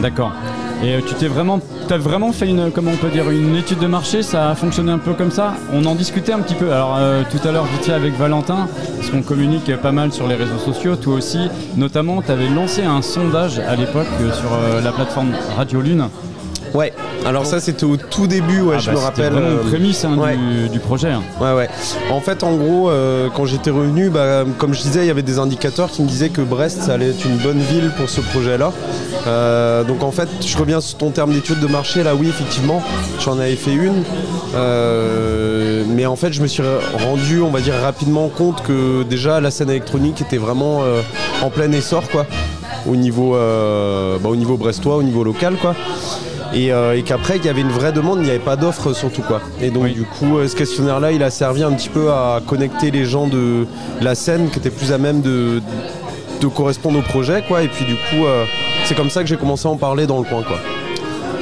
D'accord. Et euh, tu t'es vraiment, t'as vraiment fait une, on peut dire, une étude de marché. Ça a fonctionné un peu comme ça? On en discutait un petit peu. Alors euh, tout à l'heure vite avec Valentin, parce qu'on communique pas mal sur les réseaux sociaux. Toi aussi, notamment, tu avais lancé un sondage à l'époque euh, sur la plateforme Radio Lune. Ouais. Alors ça c'était au tout début, ouais, Ah je bah, me c'était rappelle. vraiment euh, une prémisse hein, ouais. du, du projet. hein. Ouais, ouais. En fait, en gros, euh, quand j'étais revenu, bah, comme je disais, il y avait des indicateurs qui me disaient que Brest, ça allait être une bonne ville pour ce projet-là. Euh, donc, en fait, je reviens sur ton terme d'étude de marché. Là, oui, effectivement, j'en avais fait une. Euh, mais en fait, je me suis rendu, on va dire, rapidement compte que déjà, la scène électronique était vraiment euh, en plein essor, quoi. Au niveau, euh, bah, au niveau brestois, au niveau local, quoi et, euh, et qu'après il y avait une vraie demande, il n'y avait pas d'offre surtout quoi. Et donc du coup euh, ce questionnaire là il a servi un petit peu à connecter les gens de la scène qui étaient plus à même de, de correspondre au projet quoi. Et puis du coup euh, c'est comme ça que j'ai commencé à en parler dans le coin quoi.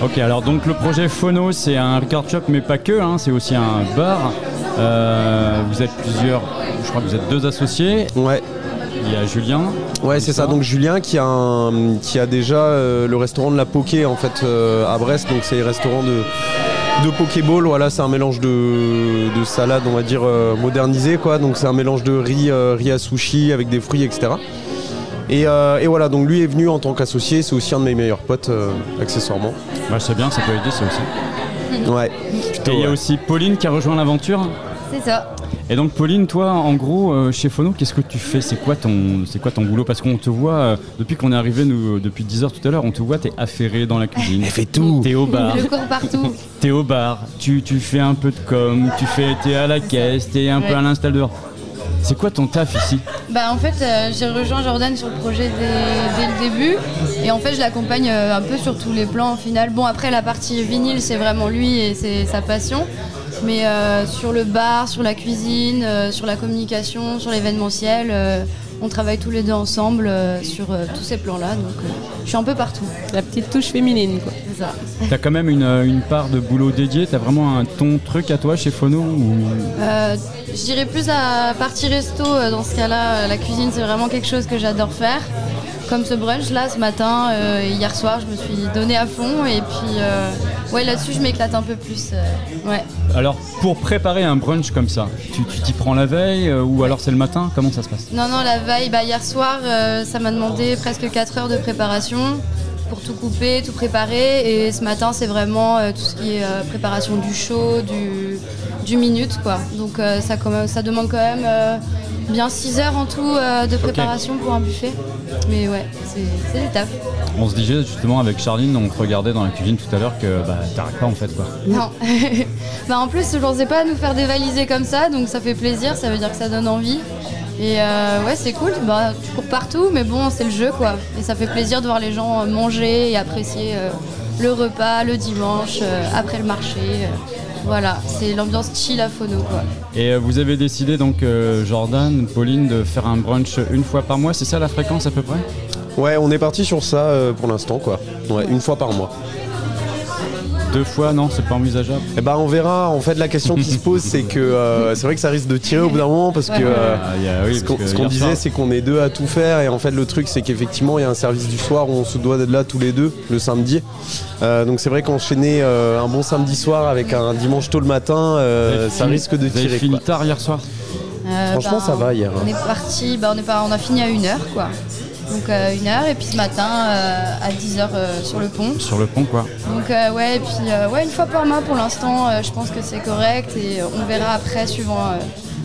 Ok, alors donc le projet Phono, c'est un record shop, mais pas que, hein, c'est aussi un bar. Euh, vous êtes plusieurs, je crois que vous êtes deux associés. Ouais. Il y a Julien. Ouais c'est ça, donc Julien qui a, un- qui a déjà euh, le restaurant de la Poké en fait euh, à Brest, donc c'est le restaurant de, de Pokéball, voilà c'est un mélange de, de salade on va dire euh, modernisé quoi, donc c'est un mélange de riz, euh, riz à sushi avec des fruits etc. Et, euh, et voilà, donc lui est venu en tant qu'associé, c'est aussi un de mes meilleurs potes euh, accessoirement. Ouais, c'est bien, ça peut aider ça aussi. Ouais. Et il y a aussi Pauline qui a rejoint l'aventure. C'est ça. Et donc Pauline, toi, en gros, euh, chez Phono, qu'est-ce que tu fais? C'est quoi ton, c'est quoi ton boulot? Parce qu'on te voit euh, depuis qu'on est arrivé, nous, euh, depuis 10 heures tout à l'heure, on te voit, t'es affairé dans la cuisine. Elle fait tout. T'es au bar. Je cours partout. T'es au bar. Tu, tu fais un peu de com. Tu fais, t'es à la caisse. T'es un peu à l'install dehors. C'est quoi ton taf ici? Bah en fait euh, j'ai rejoint Jordan sur le projet dès, dès le début et en fait je l'accompagne euh, un peu sur tous les plans au final. Bon après la partie vinyle c'est vraiment lui et c'est sa passion. Mais euh, sur le bar, sur la cuisine, euh, sur la communication, sur l'événementiel, euh, on travaille tous les deux ensemble euh, sur euh, tous ces plans-là. Donc euh, je suis un peu partout. La petite touche féminine, quoi. C'est ça. T'as quand même une, une part de boulot dédié, t'as vraiment un ton truc à toi chez Phono ou... Euh, je dirais plus à partie resto. Dans ce cas-là, la cuisine, c'est vraiment quelque chose que j'adore faire. Comme ce brunch là, ce matin euh, hier soir, je me suis donné à fond. Et puis, euh, ouais, là-dessus, je m'éclate un peu plus. euh, ouais. Alors, pour préparer un brunch comme ça, tu tu t'y prends la veille ou alors c'est le matin? Comment ça se passe? Non, non, la veille, bah, hier soir, ça m'a demandé presque 4 heures de préparation pour tout couper, tout préparer. Et ce matin, c'est vraiment euh, tout ce qui est euh, préparation du chaud, du, du minute, quoi. Donc euh, ça, quand même- ça demande quand même bien 6 heures en tout de préparation pour un buffet. Mais ouais, c'est du taf. On se disait justement avec Charline, on regardait dans la cuisine tout à l'heure que bah, t'arrêtes pas en fait quoi. Non. [LAUGHS] bah, en plus, je pensais pas nous faire dévaliser comme ça, donc ça fait plaisir, ça veut dire que ça donne envie. Et euh, ouais, c'est cool. Bah, tu cours partout, mais bon, c'est le jeu quoi. Et ça fait plaisir de voir les gens euh, manger et apprécier euh, le repas le dimanche, euh, après le marché. euh. voilà, c'est l'ambiance chill à Phono quoi. Et vous avez décidé donc, euh, Jordan, Pauline, de faire un brunch une fois par mois, c'est ça la fréquence à peu près? Ouais, on est parti sur ça euh, pour l'instant, quoi. Ouais, une fois par mois. Deux fois, non, c'est pas envisageable Eh ben, on verra. En fait, la question qui se pose, c'est que euh, c'est vrai que ça risque de tirer au bout d'un moment parce que euh, Ah, oui, ce qu'on ce disait, c'est qu'on est deux à tout faire. Et en fait, le truc, c'est qu'effectivement, il y a un service du soir où on se doit d'être là tous les deux le samedi. Euh, donc, c'est vrai qu'enchaîner euh, un bon samedi soir avec un dimanche tôt le matin, euh, ça fini- risque de vous avez tirer. fini quoi. tard hier soir Euh, Franchement, ça va hier, hein. On est parti, bah, on, est pas, on a fini à 1h quoi. Donc euh, une heure et puis ce matin euh, à 10h sur le pont. Sur le pont quoi. Donc euh, ouais, et puis euh, ouais, une fois par mois pour l'instant, euh, je pense que c'est correct et euh, on verra après suivant, euh,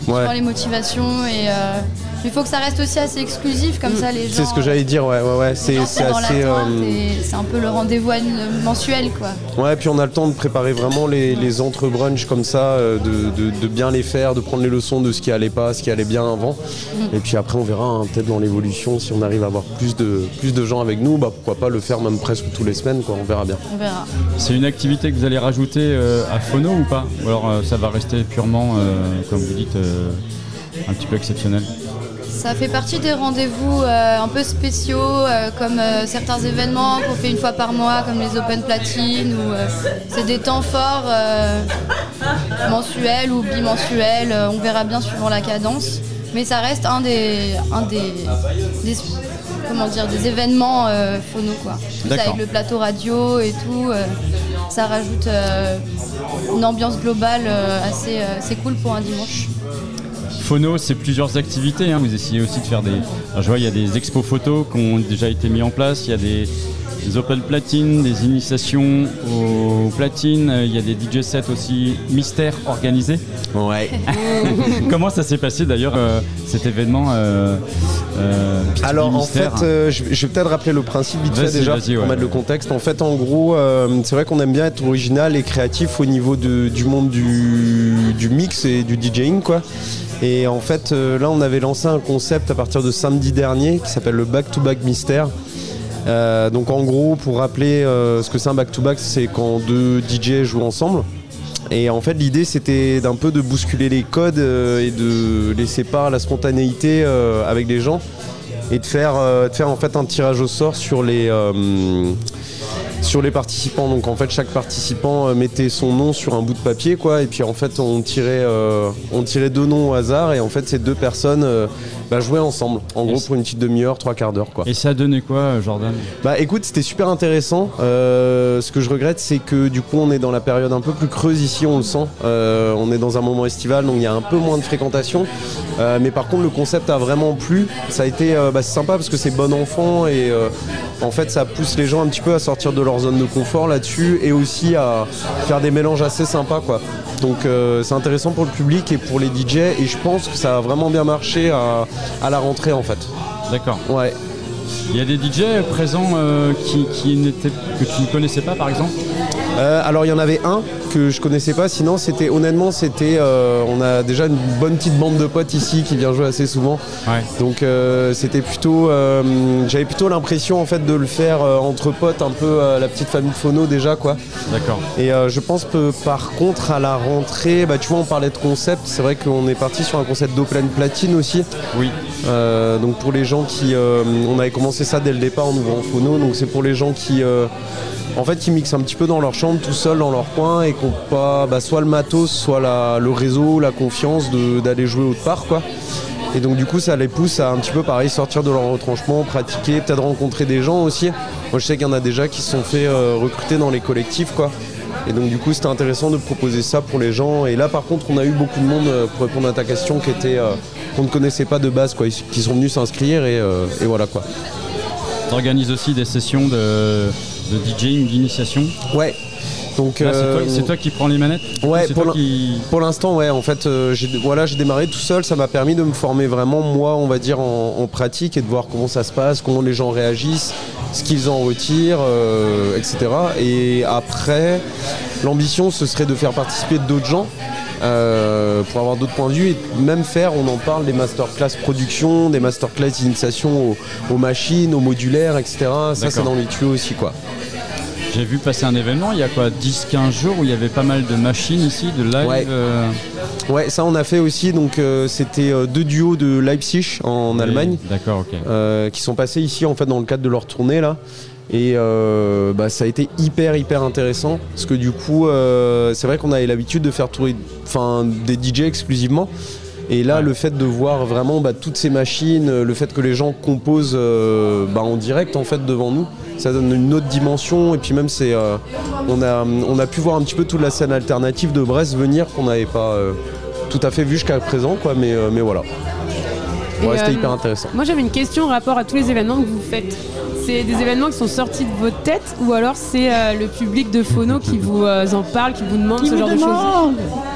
Ouais. suivant les motivations. Et euh, il faut que ça reste aussi assez exclusif, comme ça les gens. C'est ce que j'allais dire, ouais, ouais, ouais. C'est assez. euh, c'est un peu le rendez-vous mensuel quoi. Ouais, puis on a le temps de préparer vraiment les, les entre-brunchs comme ça, euh, de, de- de bien les faire, de prendre les leçons de ce qui allait pas, ce qui allait bien avant. Mm. Et puis après, on verra hein, peut-être dans l'évolution si on arrive à avoir plus de, plus de gens avec nous, bah pourquoi pas le faire même presque tous les semaines, quoi. On verra bien. On verra. C'est une activité que vous allez rajouter euh, à Phono ou pas? Ou alors euh, ça va rester purement, euh, comme vous dites, euh, un petit peu exceptionnel? Ça fait partie des rendez-vous euh, un peu spéciaux, euh, comme euh, certains événements qu'on fait une fois par mois, comme les Open Platine, ou c'est des temps forts mensuels ou bimensuels. on verra bien suivant la cadence, mais ça reste un des, un des, des- comment dire, des événements phono quoi. D'accord. avec le plateau radio et tout, ça rajoute une ambiance globale assez, assez cool pour un dimanche. Phono, c'est plusieurs activités. hein. Vous essayez aussi de faire des. Je vois, il y a des expos photos qui ont déjà été mis en place. Il y a des, des Open Platine, des initiations aux platines. Il y a des DJ sets aussi mystères organisés. Ouais. [LAUGHS] Comment ça s'est passé d'ailleurs euh, cet événement euh, euh, Alors en fait, euh, je vais je vais peut-être rappeler le principe vite fait déjà pour ouais. mettre le contexte. En fait, en gros, euh, c'est vrai qu'on aime bien être original et créatif au niveau de- du monde du, du mix et du DJing, quoi. Et en fait, euh, là, on avait lancé un concept à partir de samedi dernier qui s'appelle le Back to Back Mystère. Euh, donc en gros, pour rappeler euh, ce que c'est un back-to-back, c'est quand deux DJ jouent ensemble. Et en fait, l'idée, c'était d'un peu de bousculer les codes euh, et de laisser part la spontanéité avec les gens et de faire, de faire en fait un tirage au sort sur les, sur les participants. Donc en fait, chaque participant euh, mettait son nom sur un bout de papier, quoi. Et puis en fait, on tirait, euh, on tirait deux noms au hasard et en fait, ces deux personnes euh, bah, jouaient ensemble. En gros, pour une petite demi-heure, trois quarts d'heure, quoi. Et ça a donné quoi, Jordan? Bah écoute, c'était super intéressant. Euh, ce que je regrette, c'est que du coup, on est dans la période un peu plus creuse ici, on le sent. On est dans un moment estival, donc il y a un peu moins de fréquentation. Mais par contre, le concept a vraiment plu. Ça a été bah, sympa parce que c'est bon enfant et en fait, ça pousse les gens un petit peu à sortir de leur zone de confort là-dessus et aussi à faire des mélanges assez sympas, quoi. Donc euh, c'est intéressant pour le public et pour les DJ et je pense que ça a vraiment bien marché à, à la rentrée en fait. D'accord. Ouais. Il y a des DJ présents euh, qui, qui que tu ne connaissais pas, par exemple? Euh, alors il y en avait un que je connaissais pas, sinon c'était honnêtement c'était euh, on a déjà une bonne petite bande de potes ici qui vient jouer assez souvent. Donc euh, c'était plutôt euh, j'avais plutôt l'impression en fait de le faire entre potes un peu la petite famille de phono déjà quoi. D'accord. Et je pense que par contre à la rentrée, bah tu vois on parlait de concept, c'est vrai qu'on est parti sur un concept d'open platine aussi. Oui. Donc pour les gens qui on avait commencé ça dès le départ en ouvrant phono, donc c'est pour les gens qui en fait qui mixent un petit peu dans leur chambre tout seul dans leur coin et qui n'ont pas bah, soit le matos, soit le réseau, la confiance d'aller jouer autre part quoi. Et donc du coup ça les pousse à un petit peu pareil sortir de leur retranchement, pratiquer, peut-être rencontrer des gens aussi. Moi je sais qu'il y en a déjà qui se sont fait euh, recruter dans les collectifs quoi. Et donc du coup c'était intéressant de proposer ça pour les gens. Et là par contre on a eu beaucoup de monde euh, pour répondre à ta question qui était euh, qu'on ne connaissait pas de base quoi, qui sont venus s'inscrire et, voilà quoi. Tu organises aussi des sessions de, de DJing, d'initiation Ouais. Donc, c'est euh, toi, c'est toi qui prends les manettes Ouais, c'est pour qui... l'instant, ouais. En fait, euh, j'ai voilà, j'ai démarré tout seul. Ça m'a permis de me former vraiment, moi, on va dire, en, en pratique et de voir comment ça se passe, comment les gens réagissent, ce qu'ils en retirent, euh, etc. Et après, l'ambition, ce serait de faire participer d'autres gens. euh, pour avoir d'autres points de vue et même faire, on en parle, des masterclass production, des masterclass d'initiation aux, aux machines, aux modulaires, etc. Ça, c'est dans les tuyaux aussi, quoi. J'ai vu passer un événement il y a quoi 10-15 jours où il y avait pas mal de machines ici, de live. Ouais. euh, Ouais, ça on a fait aussi. Donc euh, c'était euh, deux duos de Leipzig en Oui, Allemagne. D'accord, ok. euh, qui sont passés ici en fait dans le cadre de leur tournée là. Et bah, ça a été hyper hyper intéressant parce que du coup c'est vrai qu'on avait l'habitude de faire tourner enfin, des DJ exclusivement. Et là, le fait de voir vraiment bah, toutes ces machines, le fait que les gens composent bah, en direct en fait devant nous, ça donne une autre dimension. Et puis même, c'est, euh, on, a, on a pu voir un petit peu toute la scène alternative de Brest venir qu'on n'avait pas euh, tout à fait vu jusqu'à présent, quoi. Mais, euh, mais voilà. Ouais, c'était euh, hyper intéressant. Moi j'avais une question en rapport à tous les événements que vous faites. C'est des événements qui sont sortis de votre tête ou alors c'est euh, le public de Phono qui vous euh, en parle, qui vous demande ce genre de choses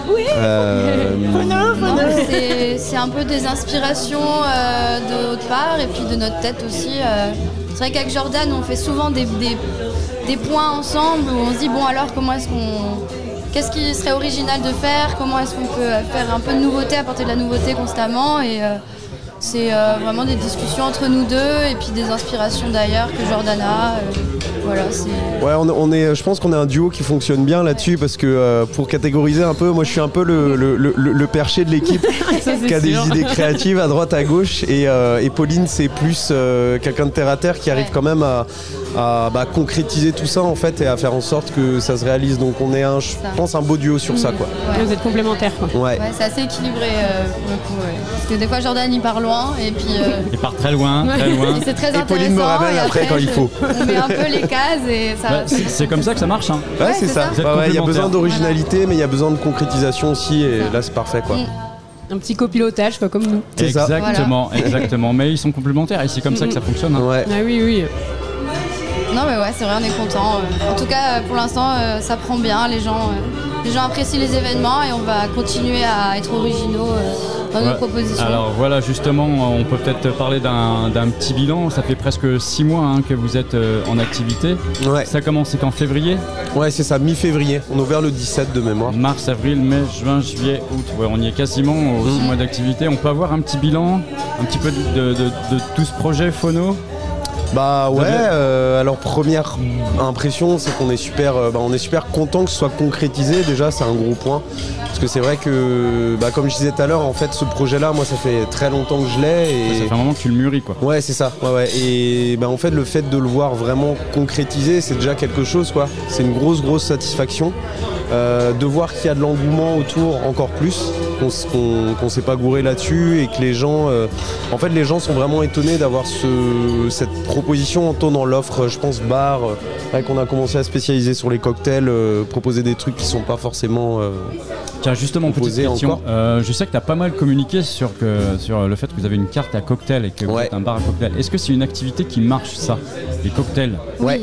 Oui Euh, Non, c'est- C'est un peu des inspirations euh, de notre part et puis de notre tête aussi. euh. C'est vrai qu'avec Jordan, on fait souvent des, des- points ensemble où on se dit bon alors comment est-ce qu'on... Qu'est-ce qui serait original de faire? Comment est-ce qu'on peut faire un peu de nouveauté, apporter de la nouveauté constamment? Et euh, c'est euh, vraiment des discussions entre nous deux et puis des inspirations d'ailleurs que Jordan a. euh, voilà. Ouais, on, on est, je pense qu'on est un duo qui fonctionne bien là-dessus parce que euh, pour catégoriser un peu, moi je suis un peu le, le- le- le perché de l'équipe [LAUGHS] qui a des sûr. idées créatives à droite, à gauche et, euh, et Pauline c'est plus euh, quelqu'un de terre à terre qui arrive quand même à, à, bah, concrétiser tout ça en fait et à faire en sorte que ça se réalise. Donc on est un, je pense, un beau duo sur ça quoi. Vous êtes complémentaires quoi. Ouais. Ouais, c'est assez équilibré euh, pour le coup. ouais. Parce que des fois Jordan il part loin et puis euh, Il part très loin, très loin. et c'est très Et intéressant. Pauline me ramène après quand il faut. [LAUGHS] On met un peu les cases et ça. Bah, c'est c'est comme ça que ça marche. Hein. Ouais, Ouais, c'est c'est ça. Il y a besoin d'originalité, mais il y a besoin de concrétisation aussi, et là c'est parfait quoi. Un petit copilotage quoi, comme nous. C'est ça. Exactement, exactement. Mais ils sont complémentaires et c'est comme ça que ça fonctionne. hein. Ouais. Ah oui, oui. Non mais ouais, c'est vrai, on est content. En tout cas, euh, pour l'instant, euh, ça prend bien. Les gens, euh, les gens apprécient les événements et on va continuer à être originaux euh, dans nos Ouais. propositions. Alors voilà, justement, on peut peut-être parler d'un d'un petit bilan. Ça fait presque six mois hein, que vous êtes euh, en activité. Ouais. Ça commence c'est en février Ouais, c'est ça, mi-février. On a ouvert le 17 de mémoire. Mars, avril, mai, juin, juillet, août. Ouais, on y est quasiment aux six mois d'activité. On peut avoir un petit bilan, un petit peu de, de- de- de tout ce projet Phono? Bah ouais, euh, alors première impression, c'est qu'on est super, euh, bah, on est super content que ce soit concrétisé. Déjà, c'est un gros point, parce que c'est vrai que, bah, comme je disais tout à l'heure, en fait, ce projet-là, moi, ça fait très longtemps que je l'ai et Ça fait un moment que tu le mûris quoi. Ouais, c'est ça. Ouais, ouais. Et bah, en fait, le fait de le voir vraiment concrétisé, c'est déjà quelque chose, quoi. C'est une grosse, grosse satisfaction. Euh, de voir qu'il y a de l'engouement autour encore plus, qu'on qu'on s'est pas gouré là-dessus et que les gens, euh, en fait, les gens sont vraiment étonnés d'avoir ce, cette proposition en dans l'offre, je pense, bar, euh, qu'on a commencé à spécialiser sur les cocktails, euh, proposer des trucs qui sont pas forcément. euh, Tiens, justement, petite Posé question. Euh, je sais que tu as pas mal communiqué sur, que, sur le fait que vous avez une carte à cocktail et que vous êtes un bar à cocktail. Est-ce que c'est une activité qui marche, ça? Les cocktails? Ouais.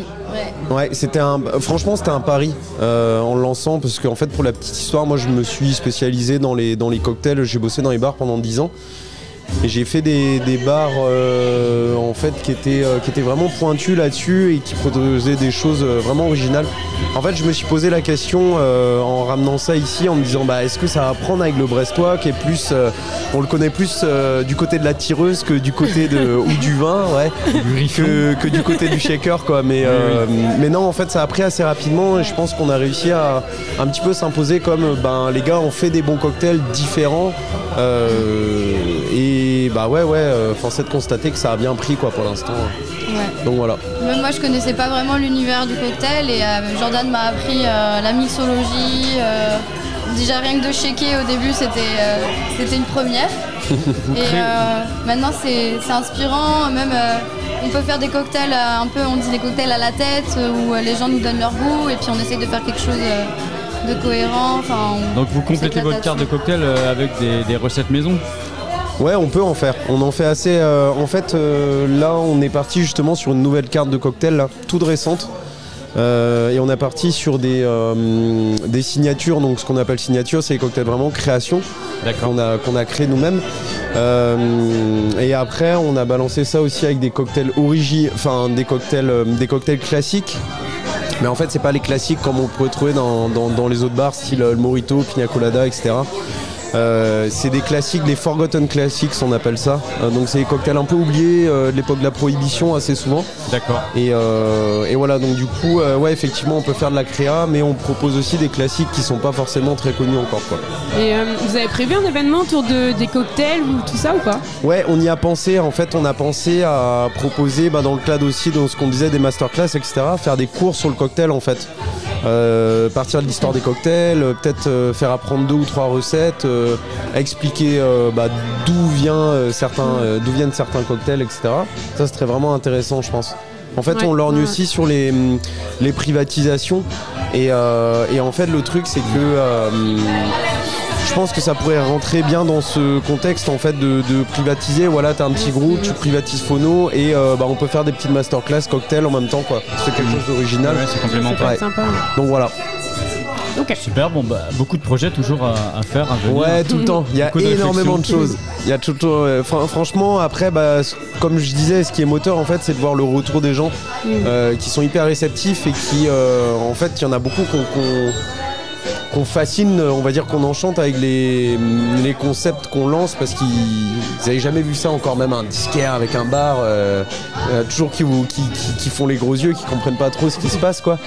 Ouais. C'était un. Franchement, c'était un pari euh, en le lançant parce qu'en fait, pour la petite histoire, moi, je me suis spécialisé dans les dans les cocktails. J'ai bossé dans les bars pendant 10 ans. Et j'ai fait des, des bars euh, en fait qui étaient, euh, qui étaient vraiment pointus là-dessus et qui proposaient des choses euh, vraiment originales. En fait, je me suis posé la question en ramenant ça ici, en me disant bah est-ce que ça va prendre avec le Brestois qui est plus, on le connaît plus du côté de la tireuse que du côté de [LAUGHS] ou du vin, ouais, que, que du côté du shaker quoi. Mais mais non, en fait, ça a pris assez rapidement et je pense qu'on a réussi à un petit peu s'imposer comme ben les gars ont fait des bons cocktails différents euh, et bah ouais ouais, euh, force est de constater que ça a bien pris quoi pour l'instant. Ouais. Donc voilà. Même moi, je connaissais pas vraiment l'univers du cocktail et euh, Jordan m'a appris euh, la mixologie. euh, déjà rien que de shaker au début, c'était euh, c'était une première. [LAUGHS] et euh, maintenant, c'est c'est inspirant. Même, euh, on peut faire des cocktails un peu, on dit des cocktails à la tête où euh, les gens nous donnent leur goût et puis on essaye de faire quelque chose euh, de cohérent. Enfin, Donc vous complétez votre carte de cocktail avec des, des recettes maison Ouais, on peut en faire. On en fait assez. euh, en fait, euh, là, on est parti justement sur une nouvelle carte de cocktail, là, toute récente. Euh, et on est parti sur des, des signatures. Donc, ce qu'on appelle signature, c'est les cocktails vraiment création qu'on a, qu'on a créé nous-mêmes. Et après, on a balancé ça aussi avec des cocktails origi, enfin des cocktails, des cocktails classiques. Mais en fait, c'est pas les classiques comme on pourrait trouver dans, dans- dans les autres bars, style le Morito, Pina Colada, etc. Euh, c'est des classiques, des forgotten classics, on appelle ça. Euh, donc c'est des cocktails un peu oubliés euh, de l'époque de la prohibition assez souvent. D'accord. Et, euh, et voilà, donc du coup, euh, ouais, effectivement, on peut faire de la créa, mais on propose aussi des classiques qui sont pas forcément très connus encore. Quoi. Et euh, vous avez prévu un événement autour de, des cocktails ou tout ça ou pas? Ouais, on y a pensé. En fait, on a pensé à proposer, bah, dans le cadre aussi de ce qu'on disait des masterclass, etc., faire des cours sur le cocktail en fait. Euh, partir de l'histoire des cocktails, peut-être euh, faire apprendre deux ou trois recettes, euh, expliquer euh, bah, d'où vient euh, certains, euh, d'où viennent certains cocktails, etc. Ça serait vraiment intéressant, je pense. En fait, Ouais, on lorgne ouais. aussi sur les, les privatisations. Et, euh, et en fait, le truc, c'est que euh, je pense que ça pourrait rentrer bien dans ce contexte en fait de, de privatiser. Voilà, t'as un petit groupe, tu privatises Phono et euh, bah, on peut faire des petites masterclass cocktails en même temps quoi. C'est quelque chose d'original. Ouais, c'est complémentaire. Ouais. Sympa. Donc voilà. Super, bon bah beaucoup de projets toujours à, à faire, à venir. Ouais, tout le temps. Il y a énormément de choses. Il y a tout, tout- euh, fran- franchement, après, bah, comme je disais, ce qui est moteur, en fait, c'est de voir le retour des gens euh, qui sont hyper réceptifs et qui, euh, en fait, il y en a beaucoup qu'on qu'on- qu'on fascine, on va dire qu'on enchante avec les, les concepts qu'on lance parce qu'ils n'avaient jamais vu ça encore, même un disquaire avec un bar, euh, euh, toujours qui, vous- qui, qui- qui font les gros yeux, qui comprennent pas trop ce qui se passe quoi.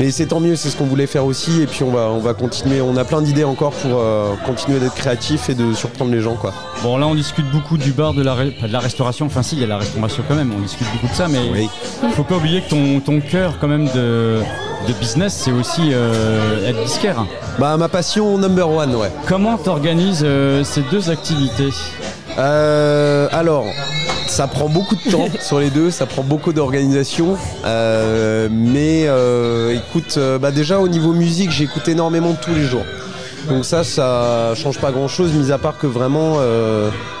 Mais c'est tant mieux, c'est ce qu'on voulait faire aussi et puis on va, on va continuer, on a plein d'idées encore pour euh, continuer d'être créatif et de surprendre les gens quoi. Bon là on discute beaucoup du bar, de la, de la restauration, enfin si il y a la restauration quand même, on discute beaucoup de ça, mais faut pas oublier que ton, ton cœur quand même de, de business c'est aussi euh, être disquaire. Bah ma passion number one ouais. Comment t'organises euh, ces deux activités? Euh, alors, ça prend beaucoup de temps [LAUGHS] sur les deux, ça prend beaucoup d'organisation. Euh, mais euh, écoute, bah déjà au niveau musique, j'écoute énormément tous les jours. Donc ça, ça change pas grand chose, mis à part que vraiment,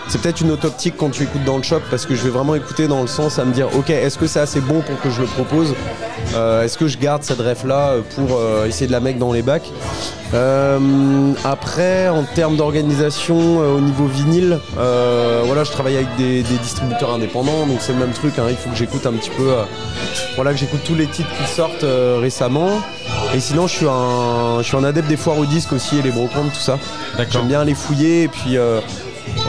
c'est peut-être une autre optique quand tu écoutes dans le shop, parce que je vais vraiment écouter dans le sens à me dire, ok, est-ce que c'est assez bon pour que je le propose Euh, Est-ce que je garde cette ref là pour euh, essayer de la mettre dans les bacs Euh, Après, en termes d'organisation euh, au niveau vinyle, euh, voilà, je travaille avec des, des distributeurs indépendants, donc c'est le même truc. hein, il faut que j'écoute un petit peu, euh, voilà, que j'écoute tous les titres qui sortent euh, récemment. Et sinon, je suis un, je suis un adepte des foires au disque aussi et les brocantes, tout ça. J'aime bien les fouiller et puis euh, euh,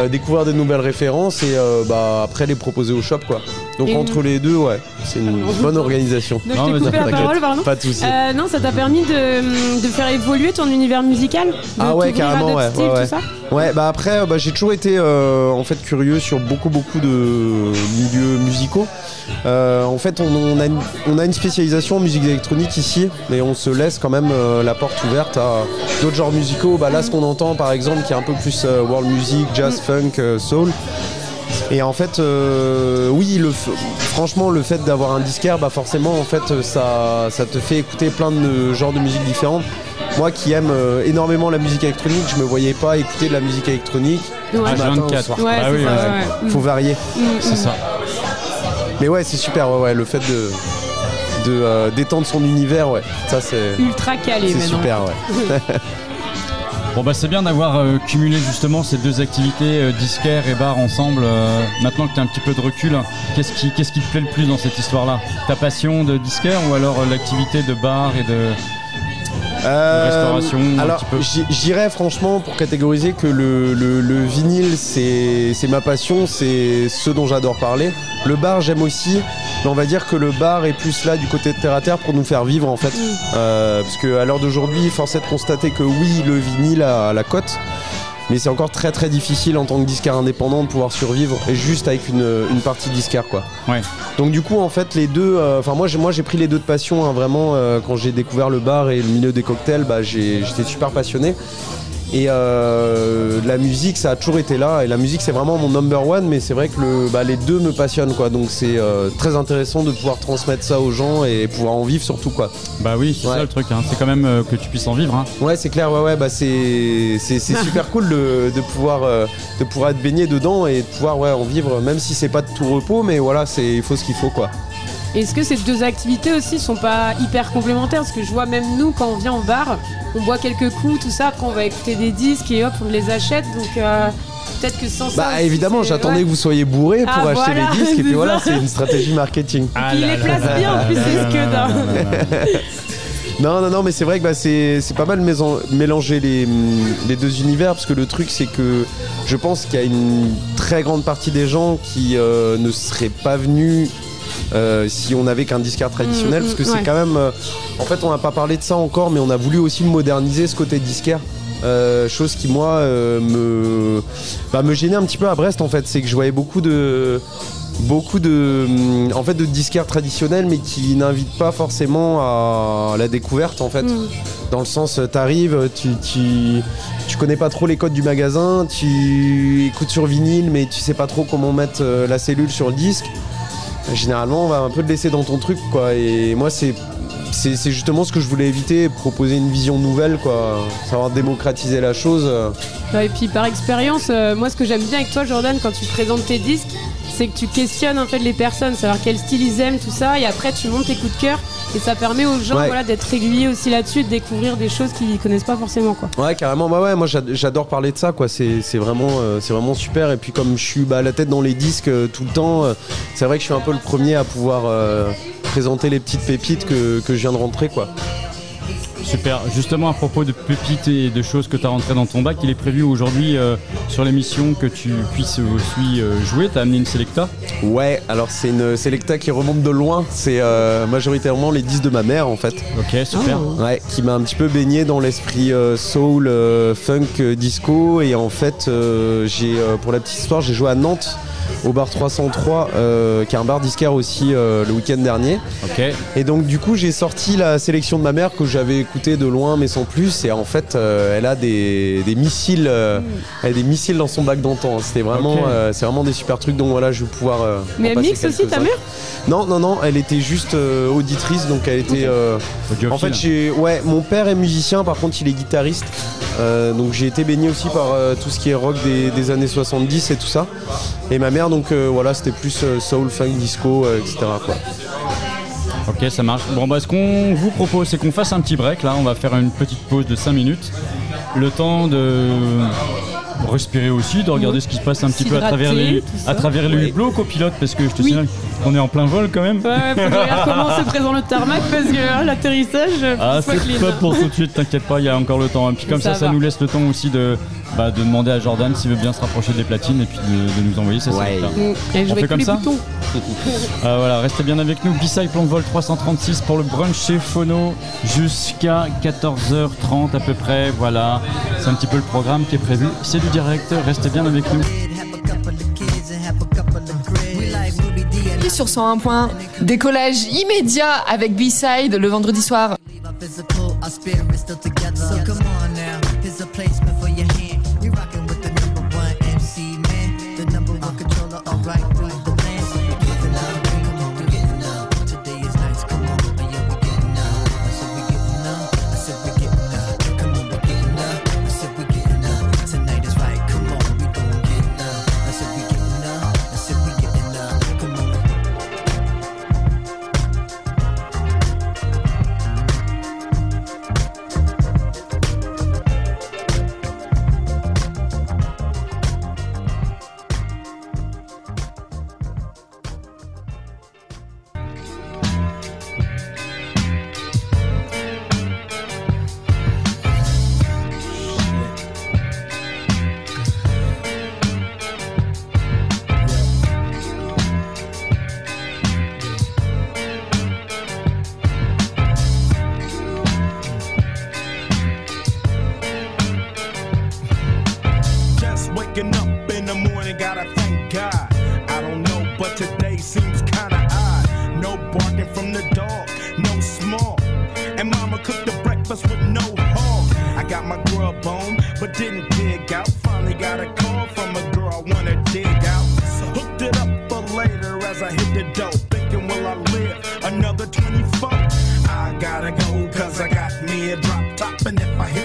découvrir des nouvelles références et euh, bah, après les proposer au shop, quoi. Donc Et- entre les deux, ouais, c'est une bonne organisation. Donc, je t'ai coupé la t'inquiète, parole, pardon. Pas de soucis. Euh, non, ça t'a permis de, de faire évoluer ton univers musical Ah ouais, carrément, ouais. styles, ouais, ouais. tout ça Ouais, bah après, euh, bah, j'ai toujours été euh, en fait curieux sur beaucoup beaucoup de milieux musicaux. Euh, en fait, on, on a une, on a une spécialisation en musique électronique ici, mais on se laisse quand même euh, la porte ouverte à d'autres genres musicaux. Bah, là, ce qu'on entend, par exemple, qui est un peu plus euh, world music, jazz, funk, euh, soul. Et en fait, euh, oui, le, franchement, le fait d'avoir un disquaire, bah forcément, en fait, ça, ça te fait écouter plein de genres de musique différentes. Moi qui aime euh, énormément la musique électronique, je me voyais pas écouter de la musique électronique Ouais. du matin au H24. soir. Ouais, Ah oui, ça, ouais. ouais, ouais. Faut varier. Mm, C'est mm. ça. Mais ouais, c'est super, ouais, ouais, le fait de, de euh, d'étendre son univers, ouais, ça c'est, Ultra calé c'est super, ouais. [LAUGHS] Bon bah c'est bien d'avoir euh, cumulé justement ces deux activités euh, disquaire et bar ensemble. euh, maintenant que tu as un petit peu de recul, qu'est-ce qui, qu'est-ce qui te plaît le plus dans cette histoire-là? Ta passion de disquaire ou alors euh, l'activité de bar et de, Euh, restauration Alors, j'irais franchement pour catégoriser que le, le- le vinyle, c'est c'est ma passion, c'est ce dont j'adore parler. Le bar, j'aime aussi, mais on va dire que le bar est plus là du côté de terre à terre pour nous faire vivre en fait. Euh, parce qu'à l'heure d'aujourd'hui, force est de constater que oui, le vinyle a la cote. Mais c'est encore très très difficile en tant que disquaire indépendant de pouvoir survivre et juste avec une, une partie disquaire quoi. Ouais. Donc du coup en fait les deux, euh, enfin moi j'ai moi j'ai pris les deux de passion hein, vraiment euh, quand j'ai découvert le bar et le milieu des cocktails, bah j'étais super passionné. Et euh, la musique ça a toujours été là et la musique c'est vraiment mon number one mais c'est vrai que le, bah, les deux me passionnent quoi donc c'est euh, très intéressant de pouvoir transmettre ça aux gens et pouvoir en vivre surtout quoi. Bah oui, c'est ça le truc, hein. c'est quand même euh, que tu puisses en vivre. hein. Ouais, c'est clair, ouais, ouais, bah c'est c'est c'est [LAUGHS] super cool de, de pouvoir de pouvoir être baigné dedans et de pouvoir ouais en vivre, même si c'est pas de tout repos, mais voilà, c'est il faut ce qu'il faut quoi. Est-ce que ces deux activités aussi sont pas hyper complémentaires? Parce que je vois même nous, quand on vient au bar, on boit quelques coups, tout ça, après on va écouter des disques et hop, on les achète. Donc euh, peut-être que sans ça. Bah aussi, évidemment, c'est- j'attendais ouais. que vous soyez bourré pour Ah, acheter voilà, les disques [LAUGHS] et c'est puis voilà, ça. c'est une stratégie marketing. puis il les place bien, en plus, c'est ce que d'un. [LAUGHS] Non, non, non, mais c'est vrai que bah, c'est c'est pas mal mélanger les, hum, les deux univers parce que le truc c'est que je pense qu'il y a une très grande partie des gens qui euh, ne seraient pas venus euh, si on avait qu'un disquaire traditionnel Mm, parce que mm, c'est quand même. euh, en fait, on n'a pas parlé de ça encore, mais on a voulu aussi moderniser ce côté disquaire. Euh, chose qui moi me bah, me gênait un petit peu à Brest en fait c'est que je voyais beaucoup de beaucoup de hum, en fait de disquaires traditionnels mais qui n'invitent pas forcément à la découverte en fait Mm. dans le sens t'arrives tu, tu tu connais pas trop les codes du magasin tu écoutes sur vinyle mais tu sais pas trop comment mettre la cellule sur le disque généralement on va un peu te laisser dans ton truc quoi. Et moi c'est c'est justement ce que je voulais éviter proposer une vision nouvelle quoi. Savoir démocratiser la chose. Et puis par expérience, euh, moi ce que j'aime bien avec toi Jordan quand tu présentes tes disques, c'est que tu questionnes en fait les personnes, savoir quel style ils aiment, tout ça, et après tu montes tes coups de cœur et ça permet aux gens Ouais. voilà, d'être réguliers aussi là-dessus, de découvrir des choses qu'ils connaissent pas forcément quoi. Ouais, carrément. Bah ouais, moi j'ad- j'adore parler de ça, quoi. C'est vraiment, euh, c'est vraiment super. Et puis comme je suis bah, à la tête dans les disques euh, tout le temps, euh, c'est vrai que je suis un peu le premier à pouvoir présenter les petites pépites que, que je viens de rentrer, quoi. Super. Justement, à propos de pépites et de choses que tu as rentrées dans ton bac, il est prévu aujourd'hui euh, sur l'émission que tu puisses aussi euh, jouer. Tu as amené une Selecta? Ouais, alors c'est une Selecta qui remonte de loin. C'est euh, majoritairement les disques de ma mère, en fait. Ok, super. Ouais, qui m'a un petit peu baigné dans l'esprit euh, soul, euh, funk, disco. Et en fait, euh, j'ai, euh, pour la petite histoire, j'ai joué à Nantes au bar 303, euh, qui est un bar disquaire aussi euh, le week-end dernier. Et donc du coup j'ai sorti la sélection de ma mère que j'avais écoutée de loin mais sans plus. Et en fait euh, elle a des, des missiles euh, elle a des missiles dans son bac d'antan. C'était vraiment euh, c'est vraiment des super trucs. Donc voilà je vais pouvoir euh, Mais en elle mixe aussi, ta mère Non non non elle était juste euh, auditrice. Donc elle était euh, en fait j'ai ouais mon père est musicien. Par contre il est guitariste Euh, donc j'ai été baigné aussi par euh, tout ce qui est rock des, années 70 et tout ça et ma mère donc euh, voilà c'était plus soul funk disco etc. Ok, ça marche. Bon, bah, ce qu'on vous propose, c'est qu'on fasse un petit break. Là, on va faire une petite pause de 5 minutes. Le temps de respirer aussi, de regarder ce qui se passe un petit peu à travers les, à travers les Ouais. hublots, copilote, parce que je te Oui. signale qu'on est en plein vol quand même. Ouais, faut comment c'est présent le tarmac parce que euh, l'atterrissage, Ah, c'est pas pour tout de suite, t'inquiète pas, il y a encore le temps. Et puis comme ça, Ça nous laisse le temps aussi de, bah, de demander à Jordan s'il veut bien se rapprocher des platines et puis de, de nous envoyer sa Ouais. sélecta. Mm. Et je On fait comme ça. Euh, [LAUGHS] voilà, restez bien avec nous. B-Side Plan de Vol 336 pour le brunch chez Phono jusqu'à 14h30 à peu près. Voilà, c'est un petit peu le programme qui est prévu. C'est du direct, restez bien avec nous. Et sur 101 points, décollage immédiat avec B-Side le vendredi soir.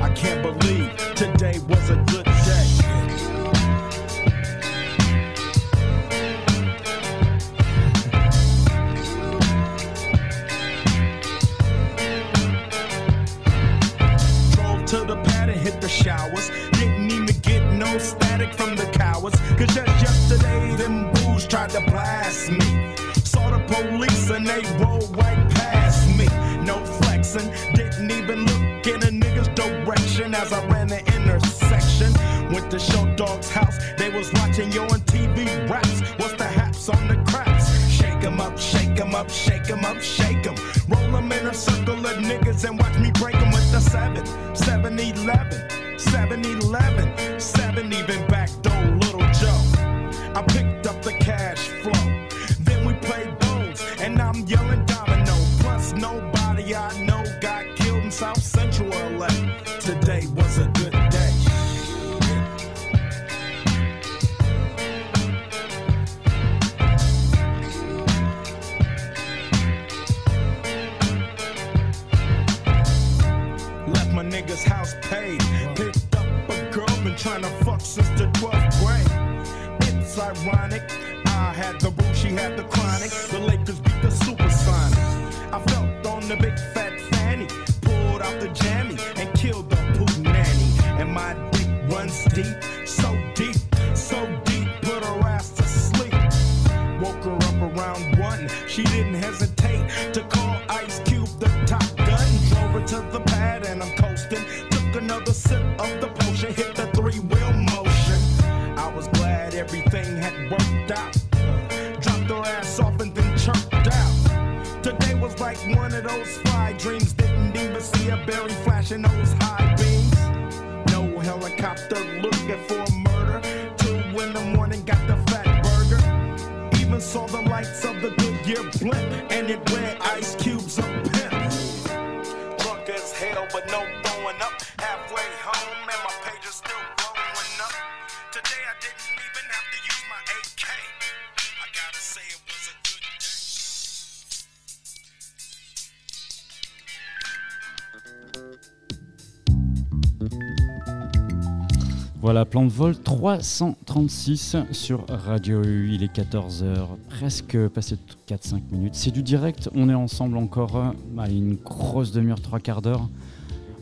I can't believe today was a good day. Drove to the pad and hit the showers. Didn't even get no static from the cowards. Cause just yesterday, them booze tried to blast me. Saw the police and they rolled right past me. No flexing, as I ran the intersection. Went to Show Dog's house, they was watching yo on TV raps. What's the haps on the craps? Shake 'em up, shake 'em up, shake 'em up, shake 'em. Roll 'em in a circle of niggas and watch me break 'em with the 7, 7 11, 7 11, 7 even back door, little Joe. I picked up the cash flow. Ironic. I had the boo, she had the chronic. The Lakers berry flashing those high beams. No helicopter looking for murder. Two in the morning, got the fat burger. Even saw the lights of the Goodyear blimp, and it read Ice Cube's a pimp. Drunk as hell, but no Voilà, plan de vol 336 sur Radio U. Il est 14h, presque passé de 4-5 minutes. C'est du direct, on est ensemble encore euh, allez, une grosse demi-heure, trois quarts d'heure.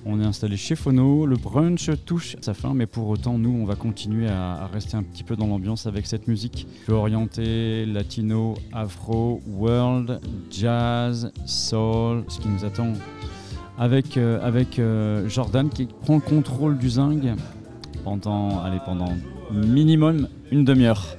On est installé chez Phono, le brunch touche sa fin, mais pour autant, nous, on va continuer à, à rester un petit peu dans l'ambiance avec cette musique peu orientée, latino, afro, world, jazz, soul, ce qui nous attend avec, euh, euh, Jordan qui prend le contrôle du zinc pendant, allez, pendant minimum une demi-heure.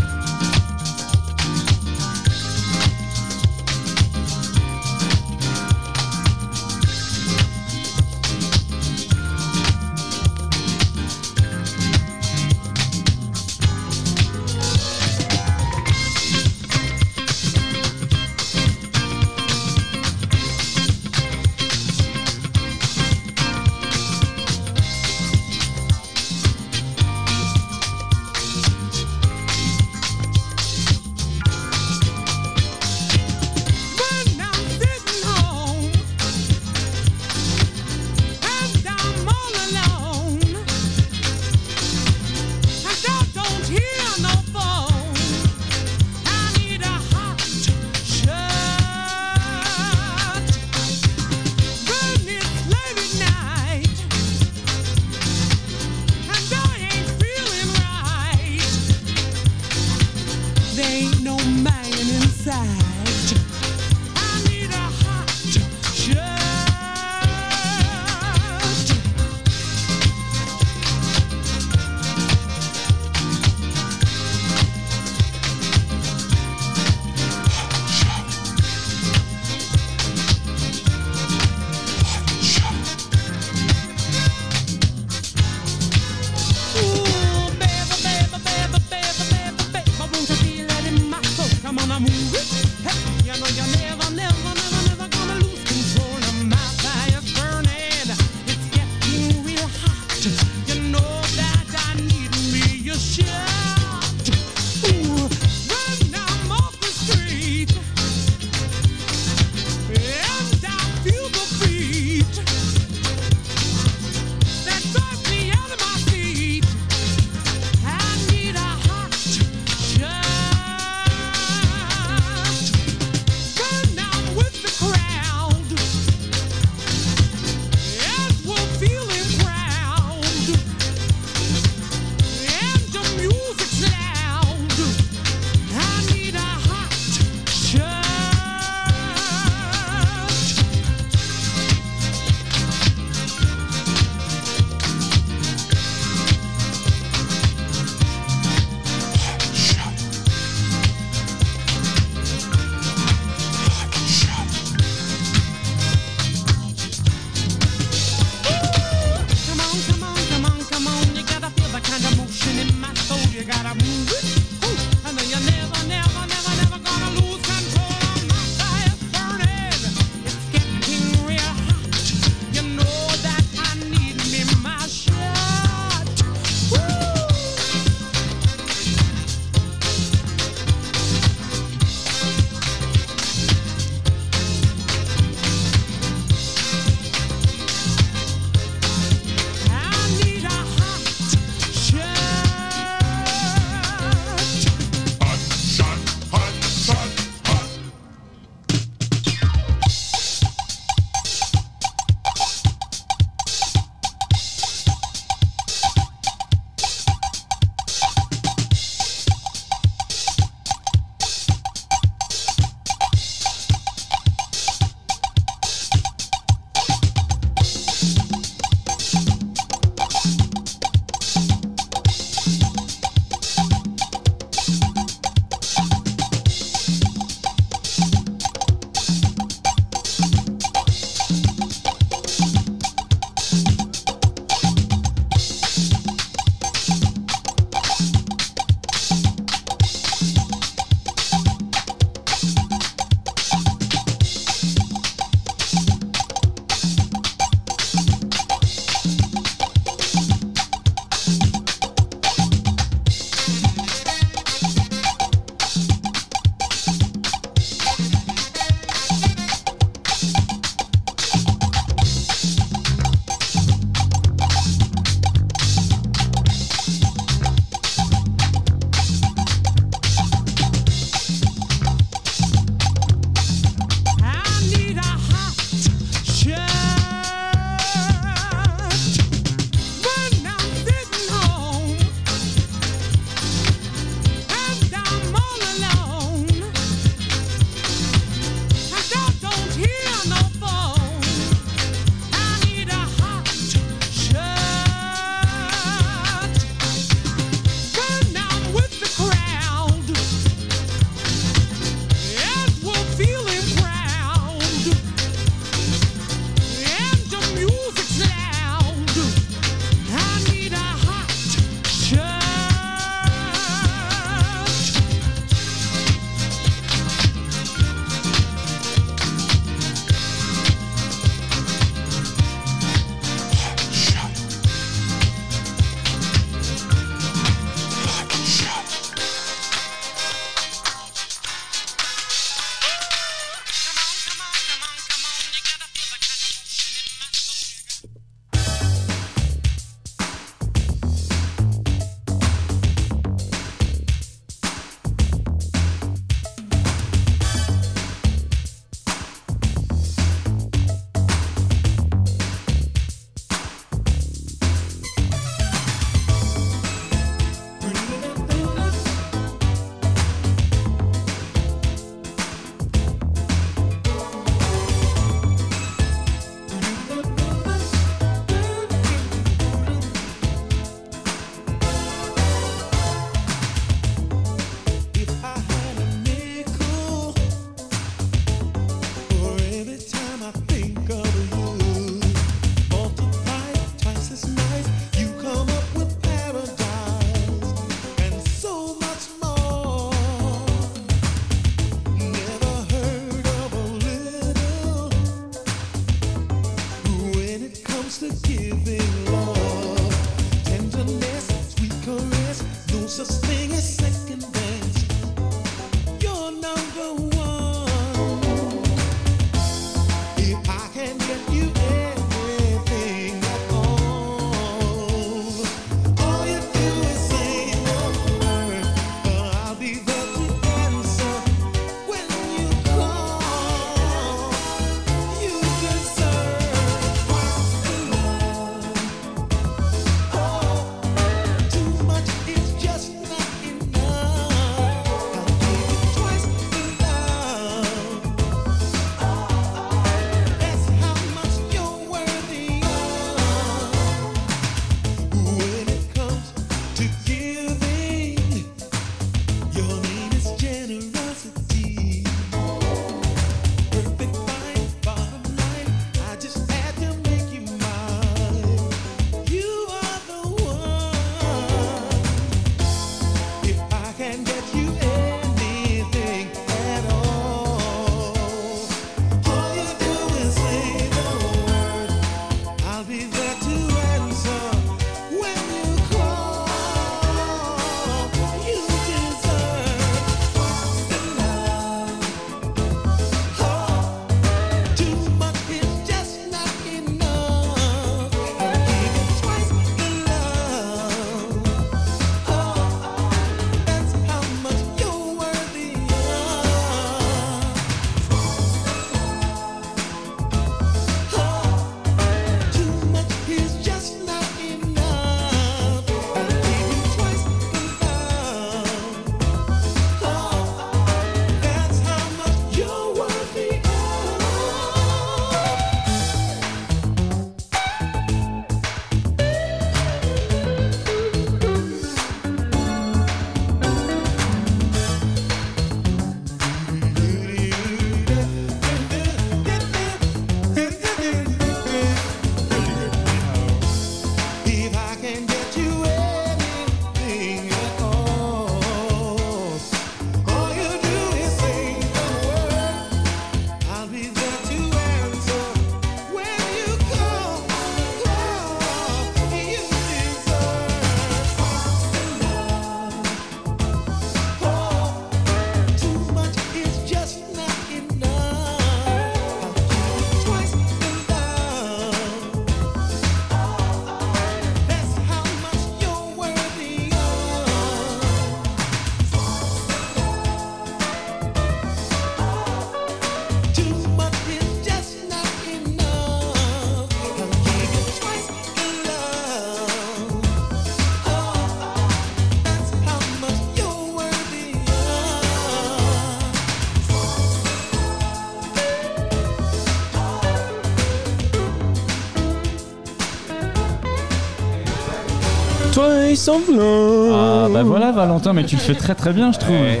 Ah bah voilà Valentin, mais tu le fais très très bien je trouve. Ouais.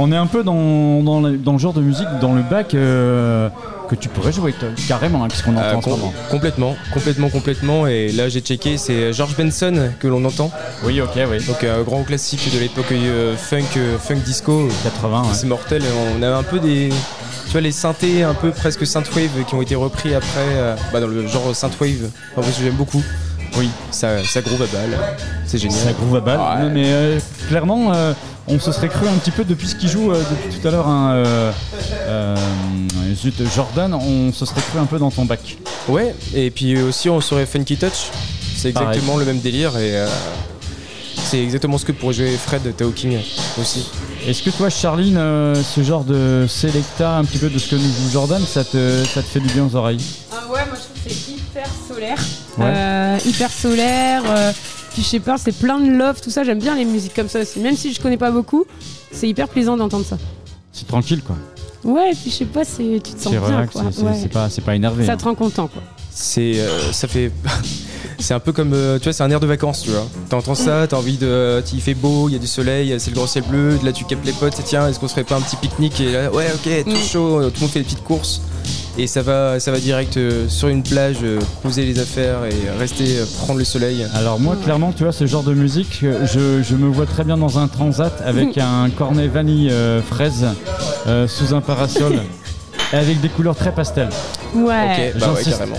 On est un peu dans, dans, le, dans le genre de musique, dans le bac euh, que tu pourrais jouer toi, carrément, hein, puisqu'on entend Euh, en com- complètement, complètement, complètement. Et là, j'ai checké, c'est George Benson que l'on entend. Oui, ok, oui. Donc, un grand classique de l'époque euh, funk, euh, funk disco. 80, ouais. C'est mortel. On a un peu des. Tu vois, les synthés un peu presque synthwave qui ont été repris après euh, bah, dans le genre synthwave. En fait, j'aime beaucoup. Oui. Ça, ça groove à balle. C'est génial. Ça groove à balle. Ouais. Non, Mais euh, clairement, euh, on se serait cru un petit peu depuis ce qu'il joue euh, depuis tout à l'heure. hein, euh, euh, zut, Jordan, on se serait cru un peu dans ton bac. Ouais, et puis aussi on serait Funky Touch. C'est Pareil. exactement le même délire et euh, c'est exactement ce que pourrait jouer Fred Tao King aussi. Est-ce que toi, Charline, euh, ce genre de sélecta, un petit peu de ce que nous joue Jordan, ça te, ça te fait du bien aux oreilles? Ah ouais, moi je trouve que c'est hyper solaire. Ouais. Euh, hyper solaire. euh, puis je sais pas, c'est plein de love, tout ça. J'aime bien les musiques comme ça aussi. Même si je connais pas beaucoup, c'est hyper plaisant d'entendre ça. C'est tranquille, quoi. Ouais, et puis je sais pas, c'est, tu te sens C'est bien relax, quoi. c'est- Ouais. c'est pas, c'est pas énervé. Ça hein. te rend content quoi. C'est euh, ça fait [LAUGHS] c'est un peu comme euh, tu vois c'est un air de vacances tu vois. T'entends ça, t'as envie de il fait beau, il y a du soleil, c'est le grand ciel bleu, là tu captes les potes et tiens est-ce qu'on se ferait pas un petit pique-nique et là ouais ok tout Mm. chaud, tout le monde fait des petites courses et ça va ça va direct euh, sur une plage euh, poser les affaires et rester euh, prendre le soleil. Alors moi, clairement, tu vois, ce genre de musique, je, je me vois très bien dans un transat avec [LAUGHS] un cornet vanille euh, fraise euh, sous un parasol [LAUGHS] et avec des couleurs très pastel. Ouais. Ok, bah ouais J'insiste carrément.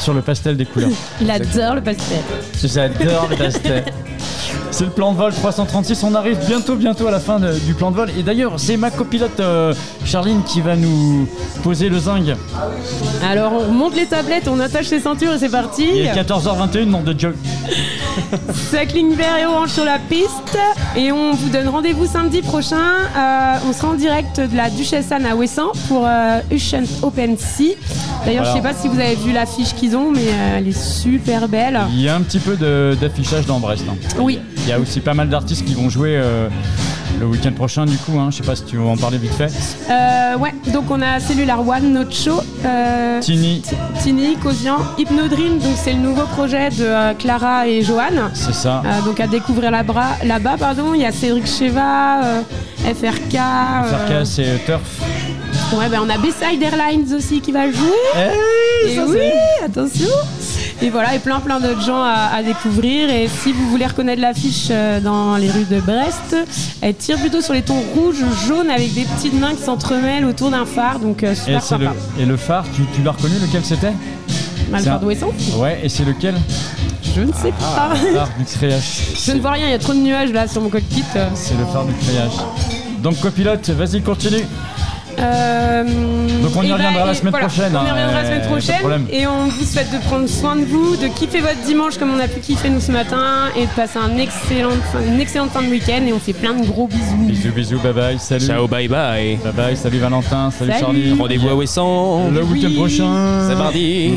Sur le pastel des couleurs. Il adore le pastel. J'adore le pastel. [LAUGHS] C'est le plan de vol 336. On arrive bientôt, bientôt à la fin de- du plan de vol. Et d'ailleurs, c'est ma copilote euh, Charline qui va nous poser le zinc. Alors on remonte les tablettes, on attache les ceintures et c'est parti. Il est 14h21, nom de Joe. Ça cligne vert et orange sur la piste. Et on vous donne rendez-vous samedi prochain. Euh, on sera en direct de la Duchesse Anne à Ouessant pour euh, Ocean Open Sea. D'ailleurs, je Voilà. sais pas si vous avez vu l'affiche qu'ils ont, mais euh, elle est super belle. Il y a un petit peu d'affichage dans Brest. hein. Oui. Il y a aussi pas mal d'artistes qui vont jouer euh, le week-end prochain, du coup. Hein. Je sais pas si tu veux en parler vite fait. Euh, ouais, donc on a Cellular One, Nocho, euh, Tini, Tini, Cosian, Hypnodream, donc c'est le nouveau projet de euh, Clara et Johan. c'est ça. Donc à découvrir là-bas, là-bas, pardon, il y a Cédric Cheva, FRK. FRK, c'est Turf. Ouais, ben on a Bayside Airlines aussi qui va jouer. Eh et ça, oui, attention. Et voilà, et plein plein d'autres gens à, à découvrir. Et si vous voulez reconnaître l'affiche euh, dans les rues de Brest, elle tire plutôt sur les tons rouge, jaune avec des petites mains qui s'entremêlent autour d'un phare. Donc euh, Et, super c'est le, et le phare, tu, tu l'as reconnu lequel c'était? Le phare un- d'Ouessant Ouais, et c'est lequel? Je ne sais Ah, pas. le phare du créage. Je ne vois rien, il y a trop de nuages là sur mon cockpit. C'est le phare du créage. Donc copilote, vas-y continue. Euh, Donc on y et reviendra la semaine voilà, prochaine, On y hein, reviendra la euh, semaine prochaine. Et on vous souhaite de prendre soin de vous, de kiffer votre dimanche comme on a pu kiffer nous ce matin et de passer un excellent, une excellente fin de week-end. Et on fait plein de gros bisous. Bisous, bisous, bye bye, salut. Ciao bye bye. Bye bye, salut Valentin, salut, Salut. Charlie. Rendez-vous à Ouessant. Le week-end Oui. prochain. C'est mardi.